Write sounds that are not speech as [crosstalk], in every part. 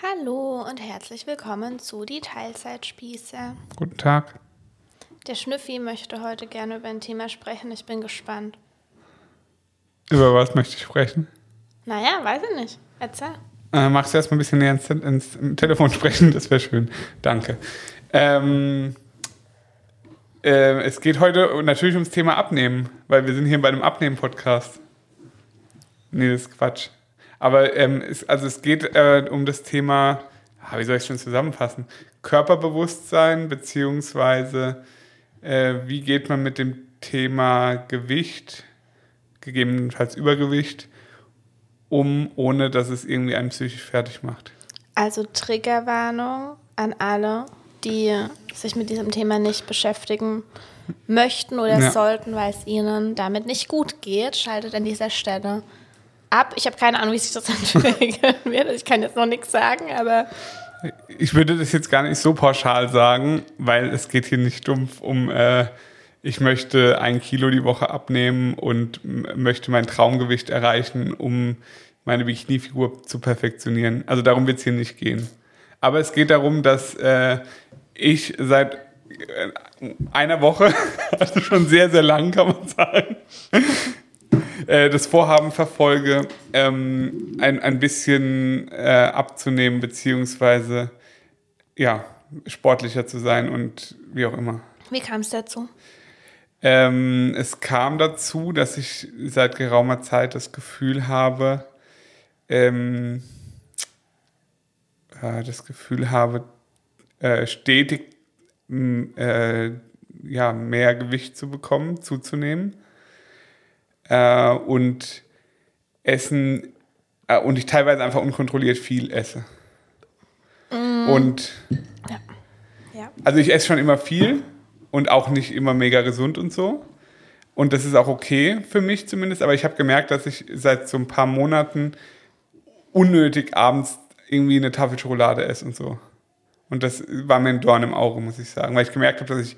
Hallo und herzlich willkommen zu die Teilzeitspieße. Guten Tag. Der Schnüffi möchte heute gerne über ein Thema sprechen. Ich bin gespannt. Über was möchte ich sprechen? Naja, weiß ich nicht. Erzähl. Äh, magst du erst mal ein bisschen näher ins, ins Telefon [laughs] sprechen? Das wäre schön. Danke. Ähm, äh, es geht heute natürlich ums Thema Abnehmen, weil wir sind hier bei einem Abnehmen-Podcast. Nee, das ist Quatsch. Aber ähm, es, also es geht äh, um das Thema, ah, wie soll ich es schon zusammenfassen? Körperbewusstsein, beziehungsweise äh, wie geht man mit dem Thema Gewicht, gegebenenfalls Übergewicht, um, ohne dass es irgendwie einen psychisch fertig macht. Also Triggerwarnung an alle, die sich mit diesem Thema nicht beschäftigen möchten oder Ja. sollten, weil es ihnen damit nicht gut geht. Schaltet an dieser Stelle ab. Ich habe keine Ahnung, wie sich das [laughs] entwickeln wird. Ich kann jetzt noch nichts sagen, aber Ich würde das jetzt gar nicht so pauschal sagen, weil es geht hier nicht dumpf um, äh, ich möchte ein Kilo die Woche abnehmen und möchte mein Traumgewicht erreichen, um meine Bikini-Figur zu perfektionieren. Also darum wird es hier nicht gehen. Aber es geht darum, dass äh, ich seit äh, einer Woche, [laughs] also schon sehr, sehr lang, kann man sagen, äh, das Vorhaben verfolge, ähm, ein, ein bisschen äh, abzunehmen, beziehungsweise ja, sportlicher zu sein und wie auch immer. wie kam es dazu? Ähm, es kam dazu, dass ich seit geraumer Zeit das Gefühl habe, ähm, äh, das Gefühl habe, äh, stetig äh, ja, mehr Gewicht zu bekommen, zuzunehmen. Äh, und Essen, äh, und ich teilweise einfach unkontrolliert viel esse. Und Ja. also ich esse schon immer viel und auch nicht immer mega gesund und so. Und das ist auch okay für mich zumindest. Aber ich habe gemerkt, dass ich seit so ein paar Monaten unnötig abends irgendwie eine Tafel Schokolade esse und so. Und das war mir ein Dorn im Auge, muss ich sagen. Weil ich gemerkt habe, dass ich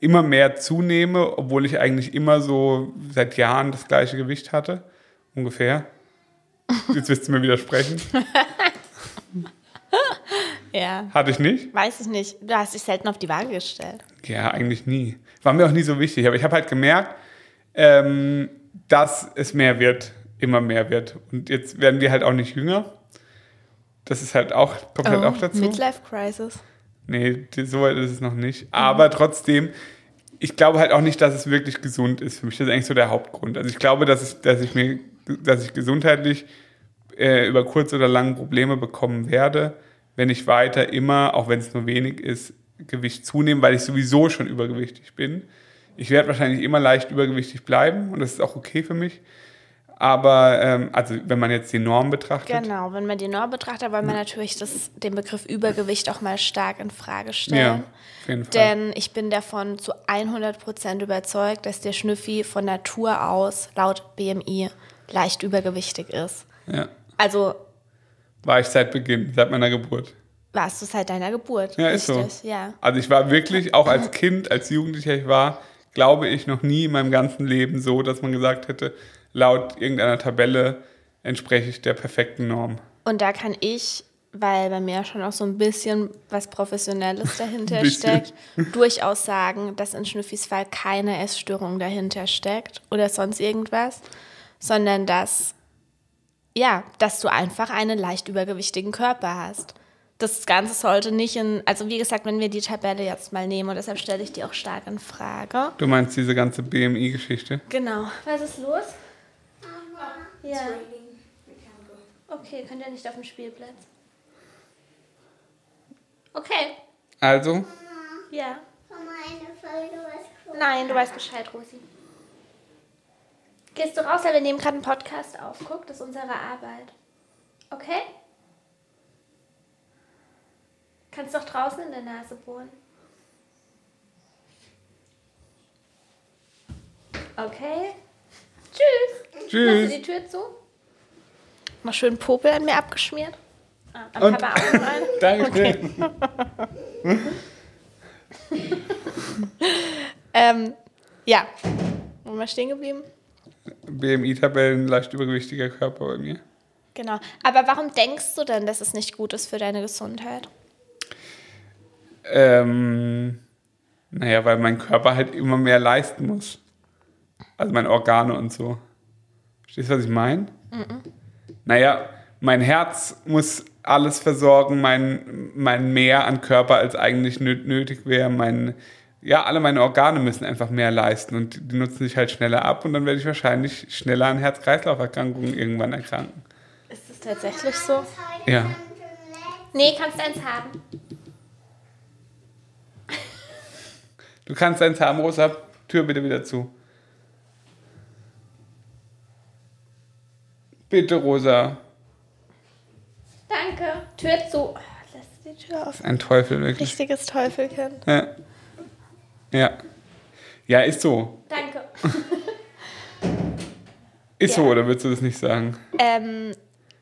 immer mehr zunehme, obwohl ich eigentlich immer so seit Jahren das gleiche Gewicht hatte. Ungefähr. Jetzt wirst du mir widersprechen. [laughs] Ja. Hatte ich nicht? Weiß ich nicht. Du hast dich selten auf die Waage gestellt. Ja, eigentlich nie. War mir auch nie so wichtig. Aber ich habe halt gemerkt, ähm, dass es mehr wird, immer mehr wird. Und jetzt werden wir halt auch nicht jünger. Das ist halt auch, kommt halt auch dazu. Oh, Midlife Crisis. Nee, so weit ist es noch nicht. Aber trotzdem, ich glaube halt auch nicht, dass es wirklich gesund ist für mich. Das ist eigentlich so der Hauptgrund. Also ich glaube, dass ich, dass ich mir, dass ich gesundheitlich äh, über kurz oder lang Probleme bekommen werde, wenn ich weiter immer, auch wenn es nur wenig ist, Gewicht zunehme, weil ich sowieso schon übergewichtig bin. Ich werde wahrscheinlich immer leicht übergewichtig bleiben und das ist auch okay für mich. Aber ähm, also wenn man jetzt die Norm betrachtet, Genau, wenn man die Norm betrachtet, wollen wir natürlich das, den Begriff Übergewicht auch mal stark in Frage ja, stellen. auf jeden Fall. Denn ich bin davon zu 100% überzeugt, dass der Schnüffi von Natur aus laut BMI leicht übergewichtig ist. ja, Also war ich seit Beginn, seit meiner Geburt. warst du seit deiner Geburt. Ja, ist so. richtig? Ja. Also ich war wirklich, auch als Kind, als Jugendlicher, ich war, glaube ich, noch nie in meinem ganzen Leben so, dass man gesagt hätte, laut irgendeiner Tabelle entspreche ich der perfekten Norm. Und da kann ich, weil bei mir schon auch so ein bisschen was Professionelles [laughs] dahinter steckt, durchaus sagen, dass in Schnüffis Fall keine Essstörung dahinter steckt oder sonst irgendwas, sondern dass, ja, dass du einfach einen leicht übergewichtigen Körper hast. Das Ganze sollte nicht in, also wie gesagt, wenn wir die Tabelle jetzt mal nehmen und deshalb stelle ich die auch stark in Frage. Du meinst diese ganze BMI-Geschichte? Genau. Was ist los? Ja. It's raining. We can't go. Okay, könnt ihr nicht auf dem Spielplatz? Okay. Also, Ja. Mama, eine Folge was Nein, du weißt Bescheid, Rosi. Gehst du raus, weil wir nehmen gerade einen Podcast auf. Guck, das ist unsere Arbeit. Okay? Kannst doch draußen in der Nase bohren. Okay. Tschüss. Machst du die Tür zu? Mal schön Popel an mir abgeschmiert. Ah, am Und- Papa auch noch [laughs] danke. [laughs] Ähm, ja. Wo wir stehen geblieben? BMI-Tabellen, leicht übergewichtiger Körper bei mir. Genau. Aber warum denkst du denn, dass es nicht gut ist für deine Gesundheit? Ähm, naja, weil mein Körper halt immer mehr leisten muss. Also meine Organe und so. Verstehst du, was ich meine? Naja, mein Herz muss alles versorgen, mein, mein mehr an Körper, als eigentlich nö- nötig wäre. Mein, ja, alle meine Organe müssen einfach mehr leisten und die nutzen sich halt schneller ab und dann werde ich wahrscheinlich schneller an Herz-Kreislauf-Erkrankungen irgendwann erkranken. Ist es tatsächlich so? Ja. Nee, kannst du eins haben. Du kannst deinen Zahn, Rosa, Tür bitte wieder zu. Bitte, Rosa. Danke. Tür zu. Oh, lass die Tür auf. Ein Teufel, wirklich. Richtiges Teufelkind. Ja. Ja. Ja, ist so. Danke. Ist Ja. so, oder würdest du das nicht sagen? Ähm,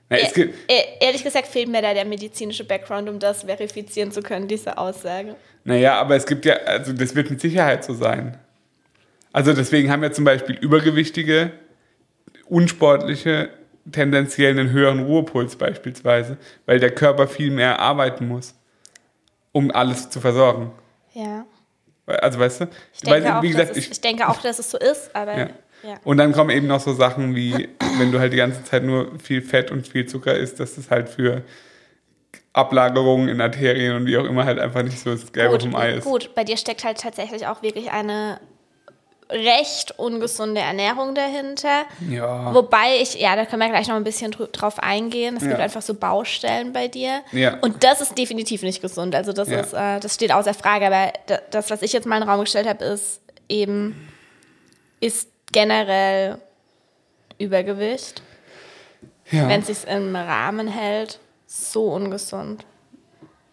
Na, es gibt, e- ehrlich gesagt fehlt mir da der medizinische Background, um das verifizieren zu können, diese Aussage. naja, aber es gibt ja, also das wird mit Sicherheit so sein. Also deswegen haben ja zum Beispiel Übergewichtige, Unsportliche tendenziell einen höheren Ruhepuls beispielsweise, weil der Körper viel mehr arbeiten muss, um alles zu versorgen. Ja. Also weißt du? Ich denke, Weil, auch, gesagt, dass es, ich, ich denke auch, dass es so ist, aber Ja. ja. Und dann kommen eben noch so Sachen wie, wenn du halt die ganze Zeit nur viel Fett und viel Zucker isst, dass das halt für Ablagerungen in Arterien und wie auch immer halt einfach nicht so das Gelbe Gut, vom Ei ist. gut, bei dir steckt halt tatsächlich auch wirklich eine recht ungesunde Ernährung dahinter. Ja. Wobei ich, ja, da können wir gleich noch ein bisschen drauf eingehen. Es gibt Ja. einfach so Baustellen bei dir. Ja. Und das ist definitiv nicht gesund. Also das Ja. ist, äh, das steht außer Frage. Aber da- das, was ich jetzt mal in den Raum gestellt habe, ist eben, ist generell Übergewicht, ja. wenn es sich im Rahmen hält, so ungesund.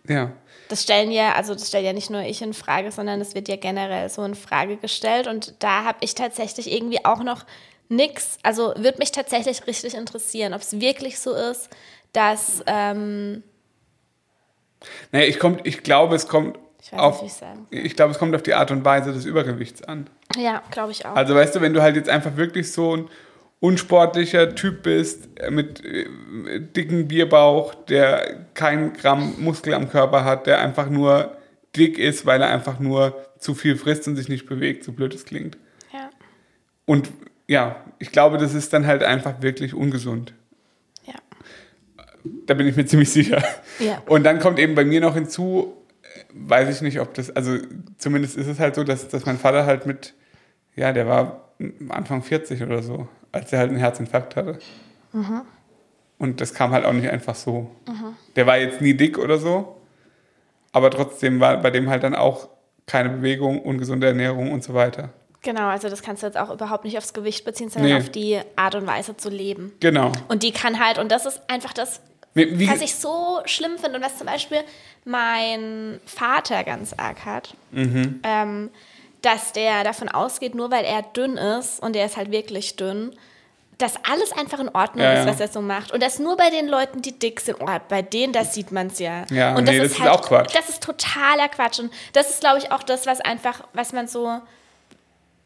ja. Das stellen ja, also das stelle ja nicht nur ich in Frage, sondern es wird ja generell so in Frage gestellt. Und da habe ich tatsächlich irgendwie auch noch nix. Also würde mich tatsächlich richtig interessieren, ob es wirklich so ist, dass ähm, Naja, ich, komm, ich glaube, es kommt Ich weiß auf, nicht, wie ich's sagen ich glaube, es kommt auf die Art und Weise des Übergewichts an. ja, glaube ich auch. Also weißt du, wenn du halt jetzt einfach wirklich so ein unsportlicher Typ bist, äh, mit äh, dicken Bierbauch, der kein Gramm Muskel am Körper hat, der einfach nur dick ist, weil er einfach nur zu viel frisst und sich nicht bewegt, so blöd es klingt. ja, Und ja, ich glaube, das ist dann halt einfach wirklich ungesund. ja, Da bin ich mir ziemlich sicher. Ja. Und dann kommt eben bei mir noch hinzu, äh, weiß ich nicht, ob das, also zumindest ist es halt so, dass, dass mein Vater halt mit, ja, der war am Anfang 40 oder so, als er halt einen Herzinfarkt hatte. Mhm. Und das kam halt auch nicht einfach so. Der war jetzt nie dick oder so, aber trotzdem war bei dem halt dann auch keine Bewegung, ungesunde Ernährung und so weiter. genau. Also das kannst du jetzt auch überhaupt nicht aufs Gewicht beziehen, sondern Nee. auf die Art und Weise zu leben. Genau. Und die kann halt, und das ist einfach das, Wie, wie, was ich so schlimm finde und was zum Beispiel mein Vater ganz arg hat, Mhm. ähm, dass der davon ausgeht, nur weil er dünn ist und er ist halt wirklich dünn, dass alles einfach in Ordnung Ja, ist, ja. was er so macht. Und das nur bei den Leuten, die dick sind. Oh, bei denen, das sieht man es ja. Ja, und nee, das ist auch Quatsch. Das ist totaler Quatsch. Und das ist, glaube ich, auch das, was einfach, was man so,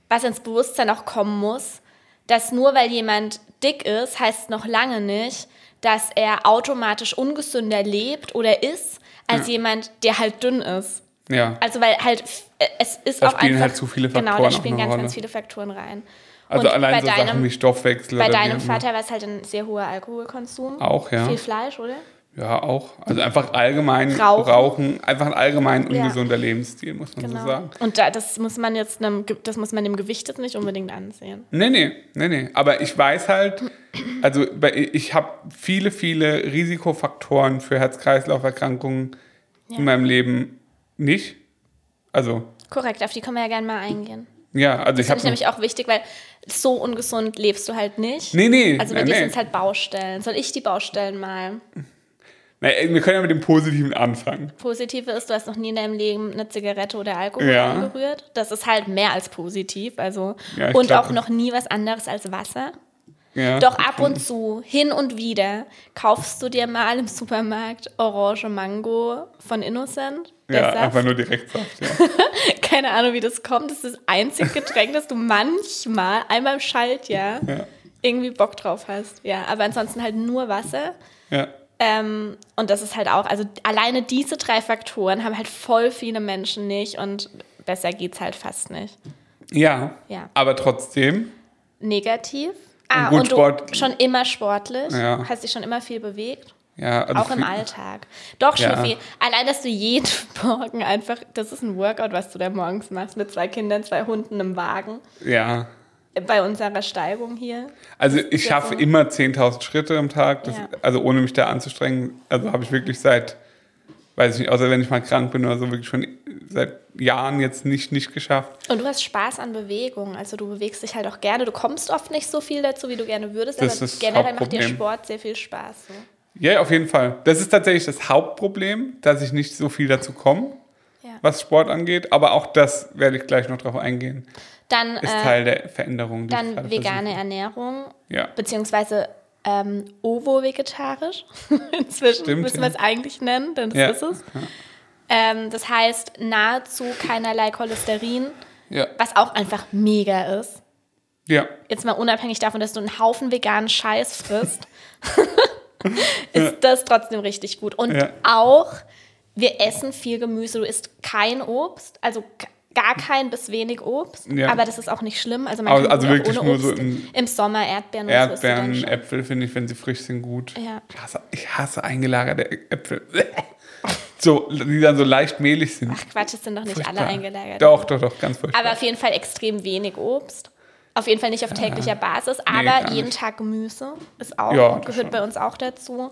was ins Bewusstsein auch kommen muss, dass nur weil jemand dick ist, heißt noch lange nicht, dass er automatisch ungesünder lebt oder ist, als jemand, der halt dünn ist. Ja. Also weil halt äh, es ist Da auch spielen einfach halt zu viele genau, Faktoren da auch spielen ganz Rolle. ganz viele Faktoren rein. Also Und allein bei so deinem, Sachen wie Stoffwechsel. bei deinem. Vater war es halt ein sehr hoher Alkoholkonsum. Auch, ja. Viel Fleisch, oder? Ja, auch. Also einfach allgemein Rauchen. rauchen, einfach ein allgemein Ja. ungesunder Lebensstil, muss man so sagen. Und da, das muss man jetzt einem, das muss man dem Gewicht jetzt nicht unbedingt ansehen. Nee, nee, nee, nee. Aber ich weiß halt, also ich habe viele, viele Risikofaktoren für Herz-Kreislauf-Erkrankungen Ja. in meinem Leben nicht. Also, Korrekt, auf die können wir ja gerne mal eingehen. ja, also ich Das finde habe. ich nämlich auch wichtig, weil so ungesund lebst du halt nicht. Nee, nee. Also bei nee, dir nee. sind es halt Baustellen. Soll ich die Baustellen mal? Nee, wir können ja mit dem Positiven anfangen. Positive ist, du hast noch nie in deinem Leben eine Zigarette oder Alkohol Ja. angerührt. Das ist halt mehr als positiv. Also Ja, ich und glaub- auch noch nie was anderes als Wasser. Ja. Doch ab und zu, hin und wieder, kaufst du dir mal im Supermarkt Orange Mango von Innocent. Ja, Saft. einfach nur Direktsaft, ja. [laughs] Keine Ahnung, wie das kommt. Das ist das einzige Getränk, das du manchmal, einmal im Schaltjahr, ja. irgendwie Bock drauf hast. Ja, aber ansonsten halt nur Wasser. Ja. Ähm, und das ist halt auch, also alleine diese drei Faktoren haben halt voll viele Menschen nicht und besser geht's halt fast nicht. Ja. Ja. Aber trotzdem. Negativ. Ah, gut, und du Sport- schon immer sportlich, Ja. hast dich schon immer viel bewegt. Ja, also Auch im Alltag. Doch, Ja. Schnüffi. Allein, dass du jeden [laughs] Morgen einfach, das ist ein Workout, was du da morgens machst, mit zwei Kindern, zwei Hunden im Wagen. Ja. Bei unserer Steigung hier. Also ich schaffe so. immer 10.000 Schritte am Tag, das, Ja. also ohne mich da anzustrengen. Also habe ich wirklich seit, weiß ich nicht, außer wenn ich mal krank bin oder so, wirklich schon seit Jahren jetzt nicht, nicht geschafft. Und du hast Spaß an Bewegung. Also du bewegst dich halt auch gerne. Du kommst oft nicht so viel dazu, wie du gerne würdest, Das aber ist generell macht dir. Sport sehr viel Spaß. So. Ja, auf jeden Fall. Das ist tatsächlich das Hauptproblem, dass ich nicht so viel dazu komme, Ja. was Sport angeht. Aber auch das werde ich gleich noch drauf eingehen. Dann, Ist äh, Teil der Veränderung. Die dann vegane Ernährung, versuche. Ja. beziehungsweise ähm, ovo-vegetarisch. [laughs] Inzwischen Stimmt, müssen ja. wir es eigentlich nennen, denn das Ja. ist es. Ähm, das heißt nahezu keinerlei Cholesterin, Ja. was auch einfach mega ist. Ja. Jetzt mal unabhängig davon, dass du einen Haufen veganen Scheiß frisst, [laughs] ist das trotzdem richtig gut. Und Ja. auch, wir essen viel Gemüse. Du isst kein Obst, also gar kein bis wenig Obst. Ja. Aber das ist auch nicht schlimm. Also man Also- also wirklich ohne nur Obst. so im- Im Sommer Erdbeeren und so Erdbeeren, schon. Äpfel finde ich, wenn sie frisch sind, gut. Ja. Ich, hasse, ich hasse eingelagerte Äpfel. [laughs] So, die dann so leicht mehlig sind. Ach Quatsch, es sind doch nicht alle Furchtbar. eingelagert. Doch, doch, doch, ganz furchtbar. Aber auf jeden Fall extrem wenig Obst. Auf jeden Fall nicht auf täglicher Basis, aber gar jeden nicht. Tag Gemüse ist auch, Ja, gehört schon. bei uns auch dazu.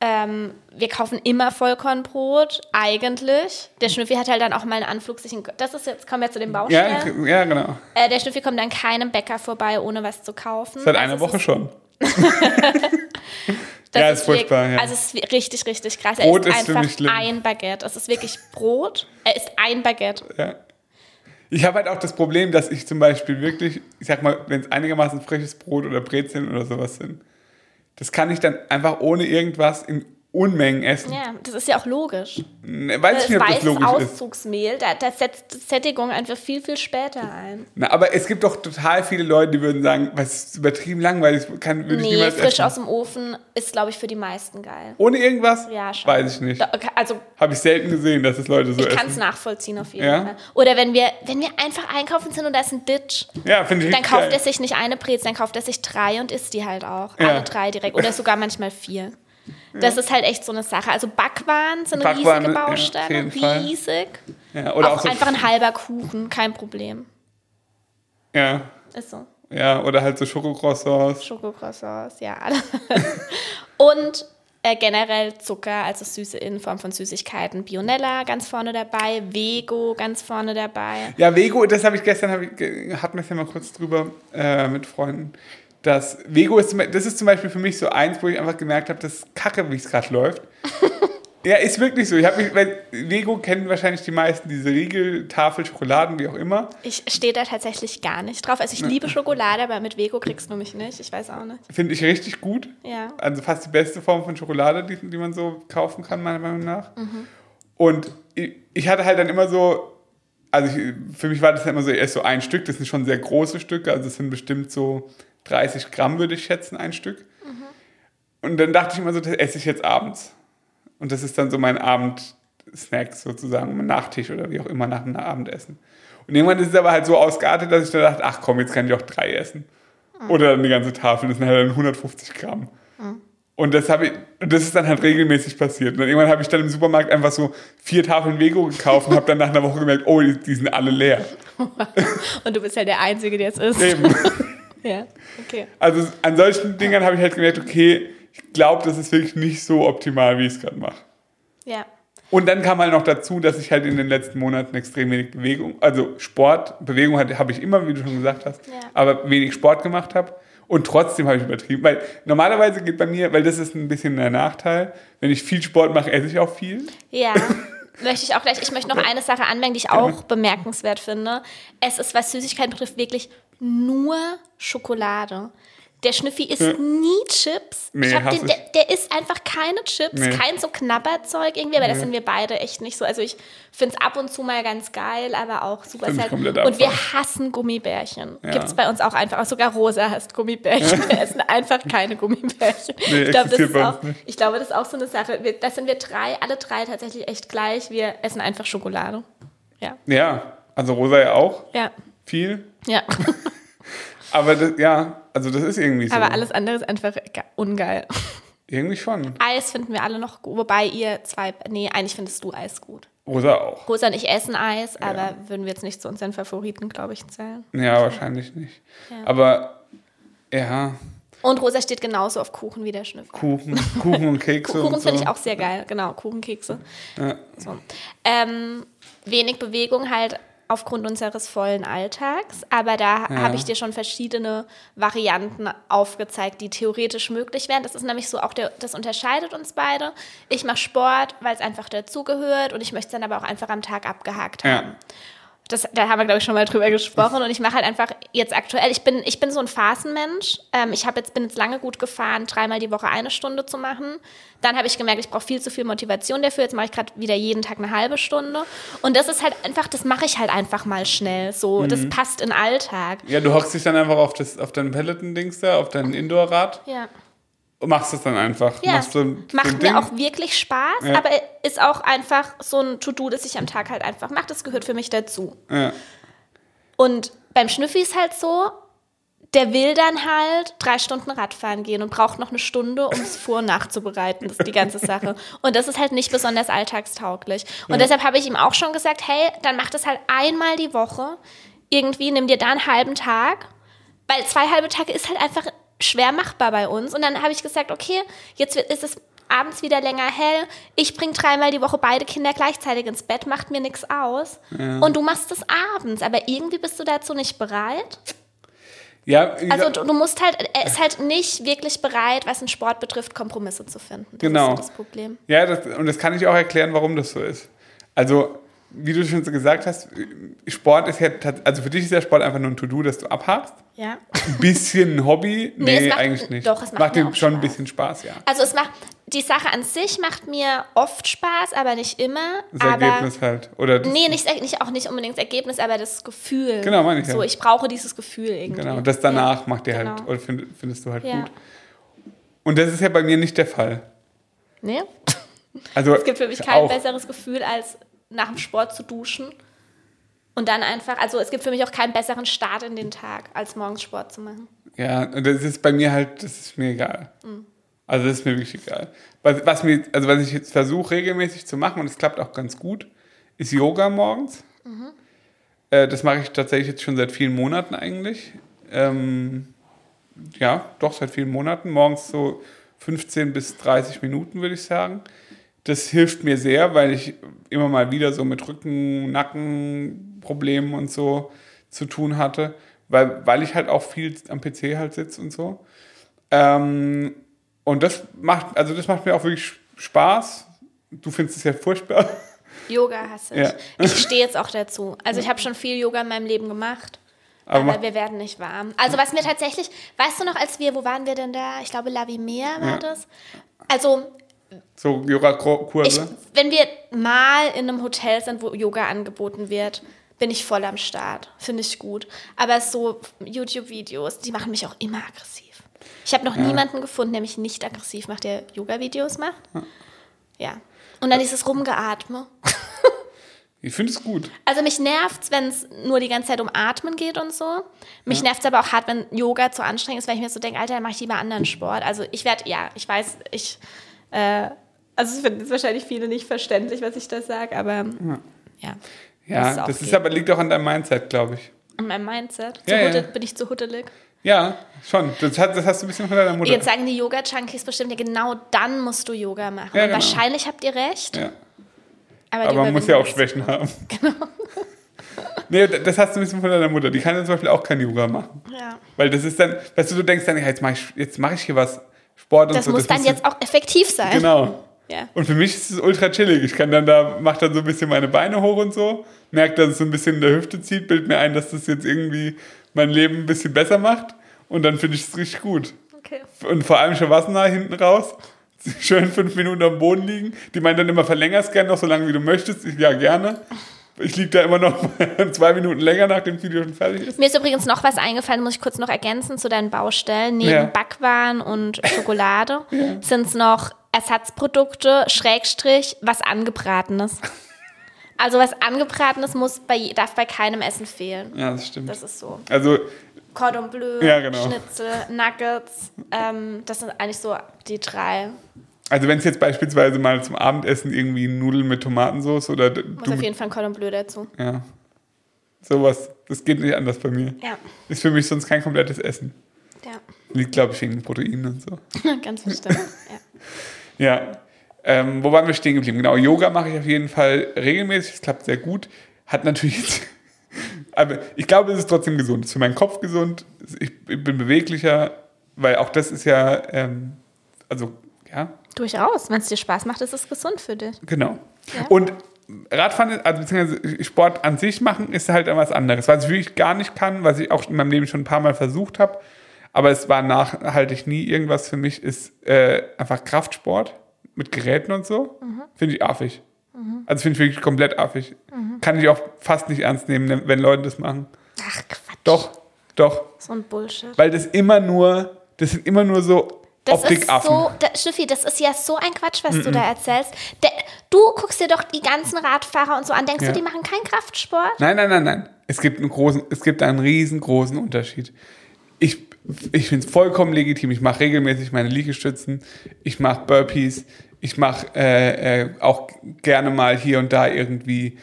Ähm, wir kaufen immer Vollkornbrot, eigentlich. Der Schnüffi hat halt dann auch mal einen Anflug sich Das ist jetzt, kommen wir zu den ja, Baustellen. ja, genau. Äh, der Schnüffi kommt dann keinem Bäcker vorbei, ohne was zu kaufen. Seit Also einer Woche schon. [laughs] [laughs] Das Ja, ist furchtbar, wirk- ja. Also es ist richtig, richtig krass. Brot er ist ist für mich einfach ein Baguette. Es ist wirklich Brot. Er ist ein Baguette. Ja. Ich habe halt auch das Problem, dass ich zum Beispiel wirklich, ich sag mal, wenn es einigermaßen frisches Brot oder Brezeln oder sowas sind, das kann ich dann einfach ohne irgendwas in Unmengen essen. Ja, das ist ja auch logisch. Ne, Weiß ich nicht, ob das logisch ist. Auszugsmehl, da, da setzt die Sättigung einfach viel, viel später ein. Na, aber es gibt doch total viele Leute, die würden sagen, was ist übertrieben langweilig, kann, würde ich Nee, niemals frisch essen. aus dem Ofen ist, glaube ich, für die meisten geil. Ohne irgendwas? Ja, schon. Weiß ich nicht. Da, okay, also, Habe ich selten gesehen, dass es Leute so ich kann es essen. nachvollziehen auf jeden Ja? Fall. Oder wenn wir, wenn wir einfach einkaufen sind und da ist ein Ditch, Ja, finde ich dann kauft geil. er sich nicht eine Brezel, dann kauft er sich drei und isst die halt auch. Ja. Alle drei direkt. Oder sogar manchmal vier. Das ist halt echt so eine Sache. Also Backwaren sind Backwaren, riesige Bausteine, riesig. Ja, oder auch, auch so, einfach ein halber Kuchen, kein Problem. ja, Ist so. ja, oder halt so Schokocroissants. Schokocroissants, ja. [laughs] und äh, generell Zucker, also Süße in Form von Süßigkeiten. Bionella ganz vorne dabei, Vego ganz vorne dabei. Ja, Vego, das habe ich gestern, hab ich, hatten wir es ja mal kurz drüber äh, mit Freunden. Das Vego ist, das ist zum Beispiel für mich so eins, wo ich einfach gemerkt habe, das ist kacke, wie es gerade läuft. [laughs] ja, ist wirklich so. Ich habe mich, weil Vego kennen wahrscheinlich die meisten diese Riegel, Tafel, Schokoladen, wie auch immer. Ich stehe da tatsächlich gar nicht drauf. Also ich liebe Schokolade, aber mit Vego kriegst du mich nicht. Ich weiß auch nicht. Finde ich richtig gut. Ja. Also fast die beste Form von Schokolade, die, die man so kaufen kann, meiner Meinung nach. Mhm. Und ich, ich hatte halt dann immer so, also ich, für mich war das immer so erst so ein Stück, das sind schon sehr große Stücke, also es sind bestimmt so 30 Gramm, würde ich schätzen, ein Stück. Mhm. Und dann dachte ich immer so, das esse ich jetzt abends. Und das ist dann so mein Abendsnack sozusagen, mein Nachtisch oder wie auch immer nach dem Abendessen. Und irgendwann ist es aber halt so ausgeartet, dass ich dann dachte, ach komm, jetzt kann ich auch drei essen. Oder dann die ganze Tafel, das sind halt dann 150 Gramm. Und das, habe ich, das ist dann halt regelmäßig passiert. Und dann irgendwann habe ich dann im Supermarkt einfach so vier Tafeln Vego gekauft und habe dann nach einer Woche gemerkt, oh, die, die sind alle leer. [laughs] Und du bist ja der Einzige, der es ist. Eben. [laughs] Ja, okay. Also an solchen Dingern habe ich halt gemerkt, okay, ich glaube, das ist wirklich nicht so optimal, wie ich es gerade mache. Ja. Und dann kam halt noch dazu, dass ich halt in den letzten Monaten extrem wenig Bewegung, also Sport, Bewegung hatte- habe ich immer, wie du schon gesagt hast, Ja. aber wenig Sport gemacht habe. Und trotzdem habe ich übertrieben, weil normalerweise geht bei mir, weil das ist ein bisschen der Nachteil, wenn ich viel Sport mache, esse ich auch viel. Ja. [laughs] Möchte ich auch gleich. Ich möchte noch eine Sache anmerken, die ich auch bemerkenswert finde. Es ist, was Süßigkeiten betrifft, wirklich nur Schokolade. Der Schnüffi isst nie Chips. Nee, ich hab hass den, der, der isst einfach keine Chips, Nee. kein so Knabberzeug irgendwie, aber das sind wir beide echt nicht so. Also ich finde es ab und zu mal ganz geil, aber auch super komplett Und wir hassen Gummibärchen. Ja. Gibt es bei uns auch einfach. Auch sogar Rosa hasst Gummibärchen. [laughs] Wir essen einfach keine Gummibärchen. Nee, ich, glaube, das ist auch, ich glaube, das ist auch so eine Sache. Wir, das sind wir drei, alle drei tatsächlich echt gleich. Wir essen einfach Schokolade. Ja. Ja, also Rosa ja auch Ja. Viel. Ja. [laughs] Aber das, ja, also das ist irgendwie so. Aber alles andere ist einfach ge- ungeil. Irgendwie schon. Eis finden wir alle noch gut. Wobei ihr zwei. Nee, eigentlich findest du Eis gut. Rosa auch. Rosa und ich essen Eis, aber würden wir jetzt nicht zu unseren Favoriten, glaube ich, zählen. Ja, wahrscheinlich nicht. Aber ja, Und Rosa steht genauso auf Kuchen wie der Schnüffel. Kuchen, Kuchen und Kekse. [laughs] Kuchen und so. finde ich auch sehr geil, genau, Kuchenkekse. Ja. So. Ähm, wenig Bewegung halt aufgrund unseres vollen Alltags, aber da Ja. habe ich dir schon verschiedene Varianten aufgezeigt, die theoretisch möglich wären. Das ist nämlich so auch der, das unterscheidet uns beide. Ich mache Sport, weil es einfach dazugehört und ich möchte es dann aber auch einfach am Tag abgehakt haben. Ja. Das, da haben wir, glaube ich, schon mal drüber gesprochen. Und ich mache halt einfach jetzt aktuell, ich bin, ich bin so ein Phasenmensch. Ähm, ich jetzt, bin jetzt lange gut gefahren, dreimal die Woche eine Stunde zu machen. Dann habe ich gemerkt, ich brauche viel zu viel Motivation dafür. Jetzt mache ich gerade wieder jeden Tag eine halbe Stunde. Und das ist halt einfach, das mache ich halt einfach mal schnell. So, Mhm. das passt in den Alltag. ja, du hockst dich dann einfach auf, das, auf dein Peloton-Dings da, auf dein Indoor-Rad Ja. Machst es dann einfach. Ja, Machst so macht mir Ding. auch wirklich Spaß, Ja. aber ist auch einfach so ein To-Do, das ich am Tag halt einfach mache. Das gehört für mich dazu. Ja. Und beim Schnüffi ist halt so, der will dann halt drei Stunden Radfahren gehen und braucht noch eine Stunde, um es vor- und nachzubereiten. Das ist die ganze Sache. Und das ist halt nicht besonders alltagstauglich. Und deshalb habe ich ihm auch schon gesagt, hey, dann mach das halt einmal die Woche. Irgendwie nimm dir da einen halben Tag. Weil zwei halbe Tage ist halt einfach schwer machbar bei uns. Und dann habe ich gesagt, okay, jetzt ist es abends wieder länger hell. Ich bringe dreimal die Woche beide Kinder gleichzeitig ins Bett, macht mir nichts aus. Und du machst es abends. Aber irgendwie bist du dazu nicht bereit. Ja, Also du, du musst halt, er ist halt nicht wirklich bereit, was den Sport betrifft, Kompromisse zu finden. Das Genau. ist das Problem. Ja, das, und das kann ich auch erklären, warum das so ist. Also, wie du schon so gesagt hast, Sport ist ja, also für dich ist der Sport einfach nur ein To-Do, das du abhakst. Ja. Ein bisschen ein Hobby? Nee, Nee, macht- eigentlich nicht. doch, es macht mir dir auch schon ein Spaß. bisschen Spaß, ja. Also es macht, die Sache an sich macht mir oft Spaß, aber nicht immer. Das aber Ergebnis halt. Oder Nee, nicht, nicht, auch nicht unbedingt das Ergebnis, aber das Gefühl. Genau, meine ich ja. So, ich brauche dieses Gefühl irgendwie. Genau, das danach Ja, macht dir halt, genau. oder find, findest du halt Ja. gut. Und das ist ja bei mir nicht der Fall. Nee? Also, Es gibt für mich kein auch, besseres Gefühl, als nach dem Sport zu duschen. Und dann einfach, also es gibt für mich auch keinen besseren Start in den Tag, als morgens Sport zu machen. Ja, das ist bei mir halt, das ist mir egal. Mhm. Also das ist mir wirklich egal. Was, was, mir, also was ich jetzt versuche regelmäßig zu machen, und es klappt auch ganz gut, ist Yoga morgens. Mhm. Äh, das mache ich tatsächlich jetzt schon seit vielen Monaten eigentlich. Ähm, ja, doch seit vielen Monaten. Morgens so 15 bis 30 Minuten, würde ich sagen. Das hilft mir sehr, weil ich immer mal wieder so mit Rücken, Nackenproblemen und so zu tun hatte, weil, weil ich halt auch viel am PC halt sitze und so. Ähm, und das macht, also das macht mir auch wirklich Spaß. Du findest es ja furchtbar. Yoga hasse ich. Ja. Ich stehe jetzt auch dazu. Also ich habe schon viel Yoga in meinem Leben gemacht. Aber Aber, wir werden nicht warm. Also was mir tatsächlich, weißt du noch, als wir, wo waren wir denn da? Ich glaube, La Vimea war Ja. das. Also So Yoga-Kurse. wenn wir mal in einem Hotel sind, wo Yoga angeboten wird, bin ich voll am Start. Finde ich gut. Aber so YouTube-Videos, die machen mich auch immer aggressiv. Ich habe noch niemanden gefunden, der mich nicht aggressiv macht, der Yoga-Videos macht. Ja. Und dann dieses Rumgeatme. [laughs] Ich finde es gut. Also mich nervt's, wenn es nur die ganze Zeit um Atmen geht und so. Mich nervt's aber auch hart, wenn Yoga zu anstrengend ist, weil ich mir so denke, Alter, dann mache ich lieber anderen Sport. Also ich werde, ja, ich weiß, ich, äh, also es finden wahrscheinlich viele nicht verständlich, was ich da sage, aber ja. Ja, es auch das ist aber liegt auch an deinem Mindset, glaube ich. Und mein Mindset. Ja, ja. Bin ich zu huttelig? Ja, schon. Das, hat, das hast du ein bisschen von deiner Mutter. Jetzt sagen die Yoga-Junkies bestimmt, ja, genau dann musst du Yoga machen. Ja, genau. wahrscheinlich habt ihr recht. ja. Aber, Aber man muss ja auch Schwächen haben. [laughs] Genau. nee, das hast du ein bisschen von deiner Mutter. Die kann ja zum Beispiel auch kein Yoga machen. das. Ja. Weil das ist dann, weißt du, du denkst dann, ja, jetzt mache ich, jetzt mach ich hier was, Sport und Das so. muss dann muss jetzt auch effektiv sein. Genau. Ja. Und für mich ist es ultra chillig. Ich kann dann da, mach dann so ein bisschen meine Beine hoch und so, merke, dass es so ein bisschen in der Hüfte zieht, bild mir ein, dass das jetzt irgendwie mein Leben ein bisschen besser macht. und dann finde ich es richtig gut. Okay. Und vor allem Shavasana hinten raus. [laughs] Schön fünf Minuten am Boden liegen. Die meinen dann immer, verlängerst gerne noch so lange, wie du möchtest. Ich, ja, gerne. Ich liege da immer noch [laughs] zwei Minuten länger, nachdem das Video schon fertig ist. Mir ist übrigens noch was eingefallen, muss ich kurz noch ergänzen zu deinen Baustellen. Neben Ja. Backwaren und [laughs] Schokolade sind es noch Ersatzprodukte, Schrägstrich, was Angebratenes. Also was Angebratenes muss bei, darf bei keinem Essen fehlen. Ja, das stimmt. Das ist so. Also, Cordon Bleu, Ja, genau. Schnitzel, Nuggets. Ähm, das sind eigentlich so die drei. Also wenn es jetzt beispielsweise mal zum Abendessen irgendwie Nudeln mit Tomatensauce oder d- Muss du auf jeden Fall ein Cordon Bleu dazu. Ja. Sowas. Das geht nicht anders bei mir. Ja, Ist für mich sonst kein komplettes Essen. ja. Liegt, glaube ich, wegen den Proteinen und so. [laughs] Ganz bestimmt. Ja. Ja. Ähm, wo waren wir stehen geblieben? Genau, Yoga mache ich auf jeden Fall regelmäßig. Es klappt sehr gut. Hat natürlich. [laughs] Aber ich glaube, es ist trotzdem gesund. Es ist für meinen Kopf gesund. Ich, ich bin beweglicher, weil auch das ist ja. Ähm, also, ja, Durchaus. Wenn es dir Spaß macht, ist es gesund für dich. Genau. Ja. Und Radfahren, also beziehungsweise Sport an sich machen, ist halt etwas anderes. Was ich wirklich gar nicht kann, was ich auch in meinem Leben schon ein paar Mal versucht habe, aber es war nachhaltig nie irgendwas für mich, ist äh, einfach Kraftsport mit Geräten und so. Finde ich affig. Also finde ich wirklich komplett affig. Kann ich auch fast nicht ernst nehmen, wenn Leute das machen. Ach, Quatsch. Doch, doch. So ein Bullshit. Weil das immer nur, das sind immer nur so Das ist so, da, Steffi, das ist ja so ein Quatsch, was du da erzählst. Der, du guckst dir doch die ganzen Radfahrer und so an, denkst Ja. du, die machen keinen Kraftsport? Nein, nein, nein, nein. Es gibt einen großen, es gibt einen riesengroßen Unterschied. Ich, ich finde es vollkommen legitim. Ich mache regelmäßig meine Liegestützen. Ich mache Burpees. Ich mache äh, äh, auch gerne mal hier und da irgendwie,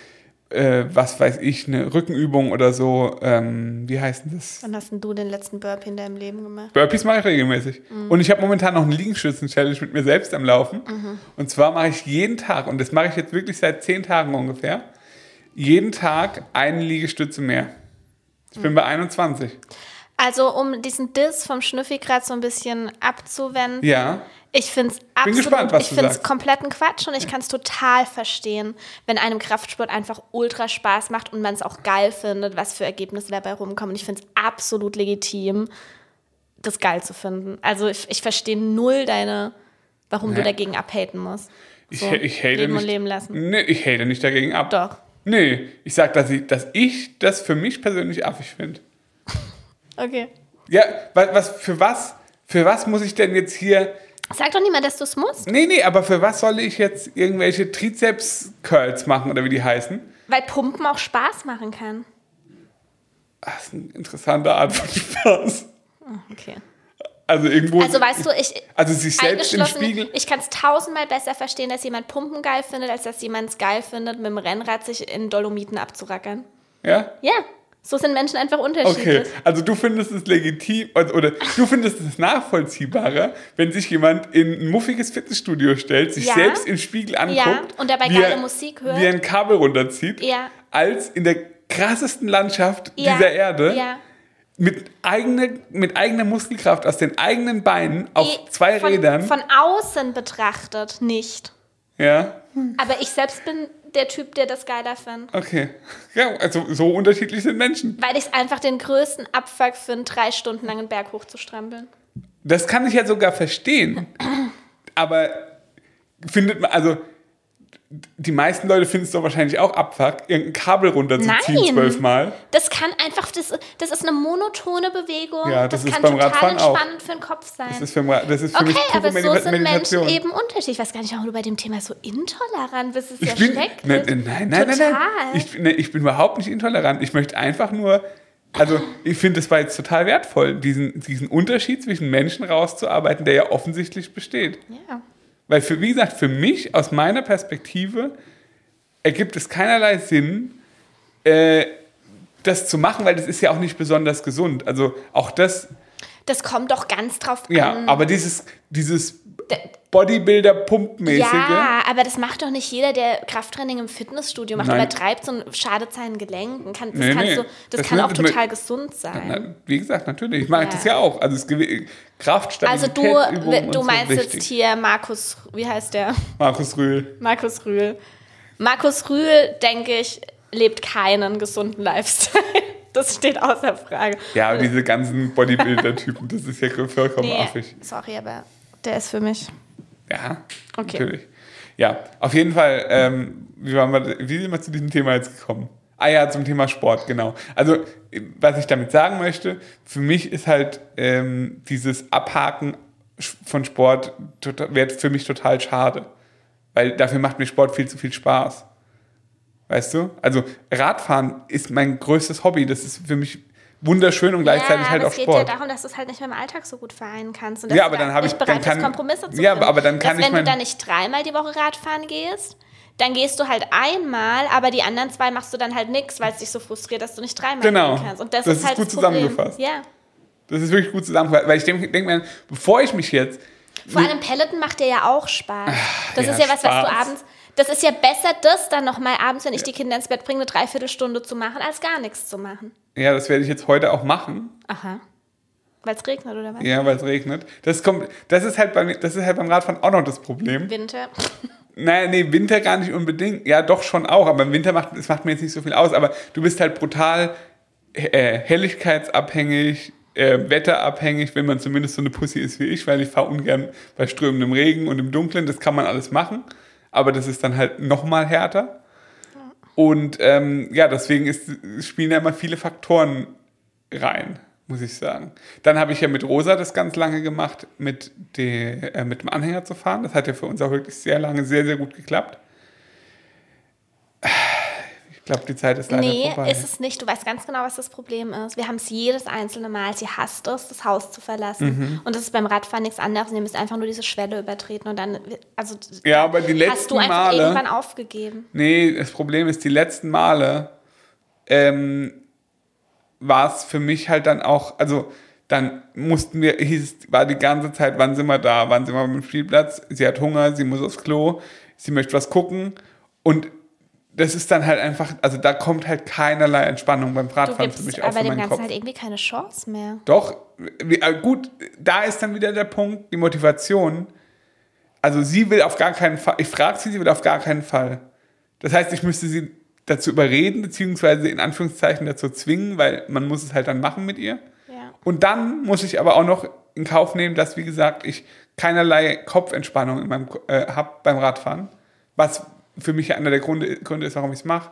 äh, was weiß ich, eine Rückenübung oder so. Ähm, wie heißt denn das? Wann hast denn du den letzten Burpee in deinem Leben gemacht? Burpees mache ich regelmäßig. Und ich habe momentan noch eine Liegestützen-Challenge mit mir selbst am Laufen. Und zwar mache ich jeden Tag, und das mache ich jetzt wirklich seit zehn Tagen ungefähr, jeden Tag eine Liegestütze mehr. Ich bin bei 21. Also, um diesen Diss vom Schnüffi gerade so ein bisschen abzuwenden. Ja. Ich finde es absolut, gespannt, ich du finde es kompletten Quatsch und ich kann es total verstehen, wenn einem Kraftsport einfach ultra Spaß macht und man es auch geil findet, was für Ergebnisse dabei rumkommen. Und ich finde es absolut legitim, das geil zu finden. Also ich, ich verstehe null deine, warum du Ja. dagegen abhaten musst. Ich, So, ich hate leben nicht. und leben lassen. Nee, ich hate nicht dagegen ab. Doch. Nee, ich sag, dass ich, dass ich das für mich persönlich affig finde. Okay. Ja, was, was, für was, für was muss ich denn jetzt hier Sag doch niemand, dass du es musst. Nee, nee, aber für was soll ich jetzt irgendwelche Trizeps-Curls machen oder wie die heißen? Weil Pumpen auch Spaß machen kann. Das ist eine interessante Art von Spaß. Okay. Also irgendwo. Also weißt du, ich, also sich selbst im Spiegel. ich kann es tausendmal besser verstehen, dass jemand Pumpen geil findet, als dass jemand es geil findet, mit dem Rennrad sich in Dolomiten abzurackern. Ja? Ja, so sind Menschen einfach Okay. unterschiedlich. Also du findest es legitim oder, oder du findest es nachvollziehbarer, wenn sich jemand in ein muffiges Fitnessstudio stellt, sich Ja. selbst im Spiegel anguckt und dabei geile Musik hört. wie ein Kabel runterzieht, Ja. als in der krassesten Landschaft Ja, dieser Erde Ja. mit, eigene, mit eigener Muskelkraft aus den eigenen Beinen auf Eh, zwei von, Rädern. Von außen betrachtet nicht. ja. Aber ich selbst bin der Typ, der das geiler findet. Okay. Ja, also so unterschiedlich sind Menschen. Weil ich es einfach den größten Abfuck finde, drei Stunden lang einen Berg hochzustrampeln. Das kann ich ja sogar verstehen. Aber findet man, also die meisten Leute finden es doch wahrscheinlich auch Abfuck, irgendein Kabel runterzuziehen Nein. zwölfmal. Das kann einfach, das, das ist eine monotone Bewegung. Ja, das ist kann beim total Radfahren auch. entspannend für den Kopf sein. Das ist für, das ist für okay, mich aber so Medita- sind Meditation. Menschen eben unterschiedlich. Ich weiß gar nicht, warum du bei dem Thema so intolerant bist. Das ist ich ja bin, schrecklich. nein, nein, nein, nein, nein. Total. Ich, nee, ich bin überhaupt nicht intolerant. Ich möchte einfach nur, also ich finde, es war jetzt total wertvoll, diesen, diesen Unterschied zwischen Menschen rauszuarbeiten, der ja offensichtlich besteht. ja. Weil für, wie gesagt, für mich, aus meiner Perspektive, ergibt es keinerlei Sinn, äh, das zu machen, weil das ist ja auch nicht besonders gesund. Also auch das, Das kommt doch ganz drauf ja, an. aber dieses, dieses Bodybuilder-Pumpmäßige, Ja, aber das macht doch nicht jeder, der Krafttraining im Fitnessstudio macht, Nein. übertreibt und schadet seinen Gelenken. Kann, das Nee, nee. Du, das, Das kann auch total gesund sein. Na, wie gesagt, natürlich. Ich mag Ja. das ja auch. Also es Kraft, also du, du so meinst wichtig. jetzt hier Markus, wie heißt der? Markus Rühl. Markus Rühl. Markus Rühl, denke ich, lebt keinen gesunden Lifestyle. [laughs] Das steht außer Frage. Ja, diese ganzen Bodybuilder-Typen, das ist ja vollkommen Nee, affig. sorry, aber der ist für mich. Ja, Okay. natürlich. Ja, auf jeden Fall, ähm, wie, waren wir, wie sind wir zu diesem Thema jetzt gekommen? Ah ja, zum Thema Sport, genau. Also, was ich damit sagen möchte, für mich ist halt ähm, dieses Abhaken von Sport tota- wäre für mich total schade. Weil dafür macht mir Sport viel zu viel Spaß. Weißt du? Also, Radfahren ist mein größtes Hobby. Das ist für mich wunderschön und gleichzeitig ja, halt aber auch es geht Sport. ja darum, dass du es halt nicht mit dem Alltag so gut vereinen kannst. Ja, aber dann da habe ich- bereit dann kann- Kompromisse zu Ja, finden. aber dann kann dass, ich wenn du da nicht dreimal die Woche Radfahren gehst, dann gehst du halt einmal, aber die anderen zwei machst du dann halt nichts, weil es dich so frustriert, dass du nicht dreimal Genau. gehen kannst. Und das, Das ist halt gut das zusammengefasst. Ja. Das ist wirklich gut zusammengefasst. Weil ich denke denk mir, bevor ich mich jetzt Vor allem Peloton macht dir ja auch Spaß. Das ja, ist ja was, was du abends. Das ist ja besser, das dann nochmal abends, wenn ich die Kinder ins Bett bringe, eine Dreiviertelstunde zu machen, als gar nichts zu machen. Ja, das werde ich jetzt heute auch machen. Aha. Weil es regnet oder was? Ja, weil es regnet. Das kommt, das ist halt beim, das ist halt beim Radfahren auch noch das Problem. Winter. Naja, nee, Winter gar nicht unbedingt. Ja, doch schon auch, aber im Winter macht, es macht mir jetzt nicht so viel aus. Aber du bist halt brutal äh, helligkeitsabhängig, äh, wetterabhängig, wenn man zumindest so eine Pussy ist wie ich, weil ich fahre ungern bei strömendem Regen und im Dunkeln. Das kann man alles machen, aber das ist dann halt noch mal härter. Und ähm, ja, deswegen ist, spielen da immer viele Faktoren rein, muss ich sagen. Dann habe ich ja mit Rosa das ganz lange gemacht, mit, der, äh, mit dem Anhänger zu fahren. Das hat ja für uns auch wirklich sehr lange sehr, sehr gut geklappt. Ich glaube, die Zeit ist leider Nee, vorbei. ist es nicht. Du weißt ganz genau, was das Problem ist. Wir haben es jedes einzelne Mal. Sie hasst es, das Haus zu verlassen. Mhm. Und das ist beim Radfahren nichts anderes. Ihr müsst einfach nur diese Schwelle übertreten und dann, also Ja, aber die hast du letzten einfach Male- irgendwann aufgegeben. Nee, das Problem ist, die letzten Male ähm, war es für mich halt dann auch, also dann mussten wir, hieß es, war die ganze Zeit, wann sind wir da, wann sind wir beim Spielplatz, sie hat Hunger, sie muss aufs Klo, sie möchte was gucken und das ist dann halt einfach, also da kommt halt keinerlei Entspannung beim Radfahren für mich auf aber dem Ganzen Kopf. halt irgendwie keine Chance mehr. Doch, äh, gut, da ist dann wieder der Punkt, die Motivation. Also sie will auf gar keinen Fall, ich frage sie, sie will auf gar keinen Fall. Das heißt, ich müsste sie dazu überreden, beziehungsweise in Anführungszeichen dazu zwingen, weil man muss es halt dann machen mit ihr. Ja. Und dann muss ich aber auch noch in Kauf nehmen, dass, wie gesagt, ich keinerlei Kopfentspannung in meinem, äh, habe beim Radfahren. Was für mich einer der Gründe, Gründe ist, warum ich es mache.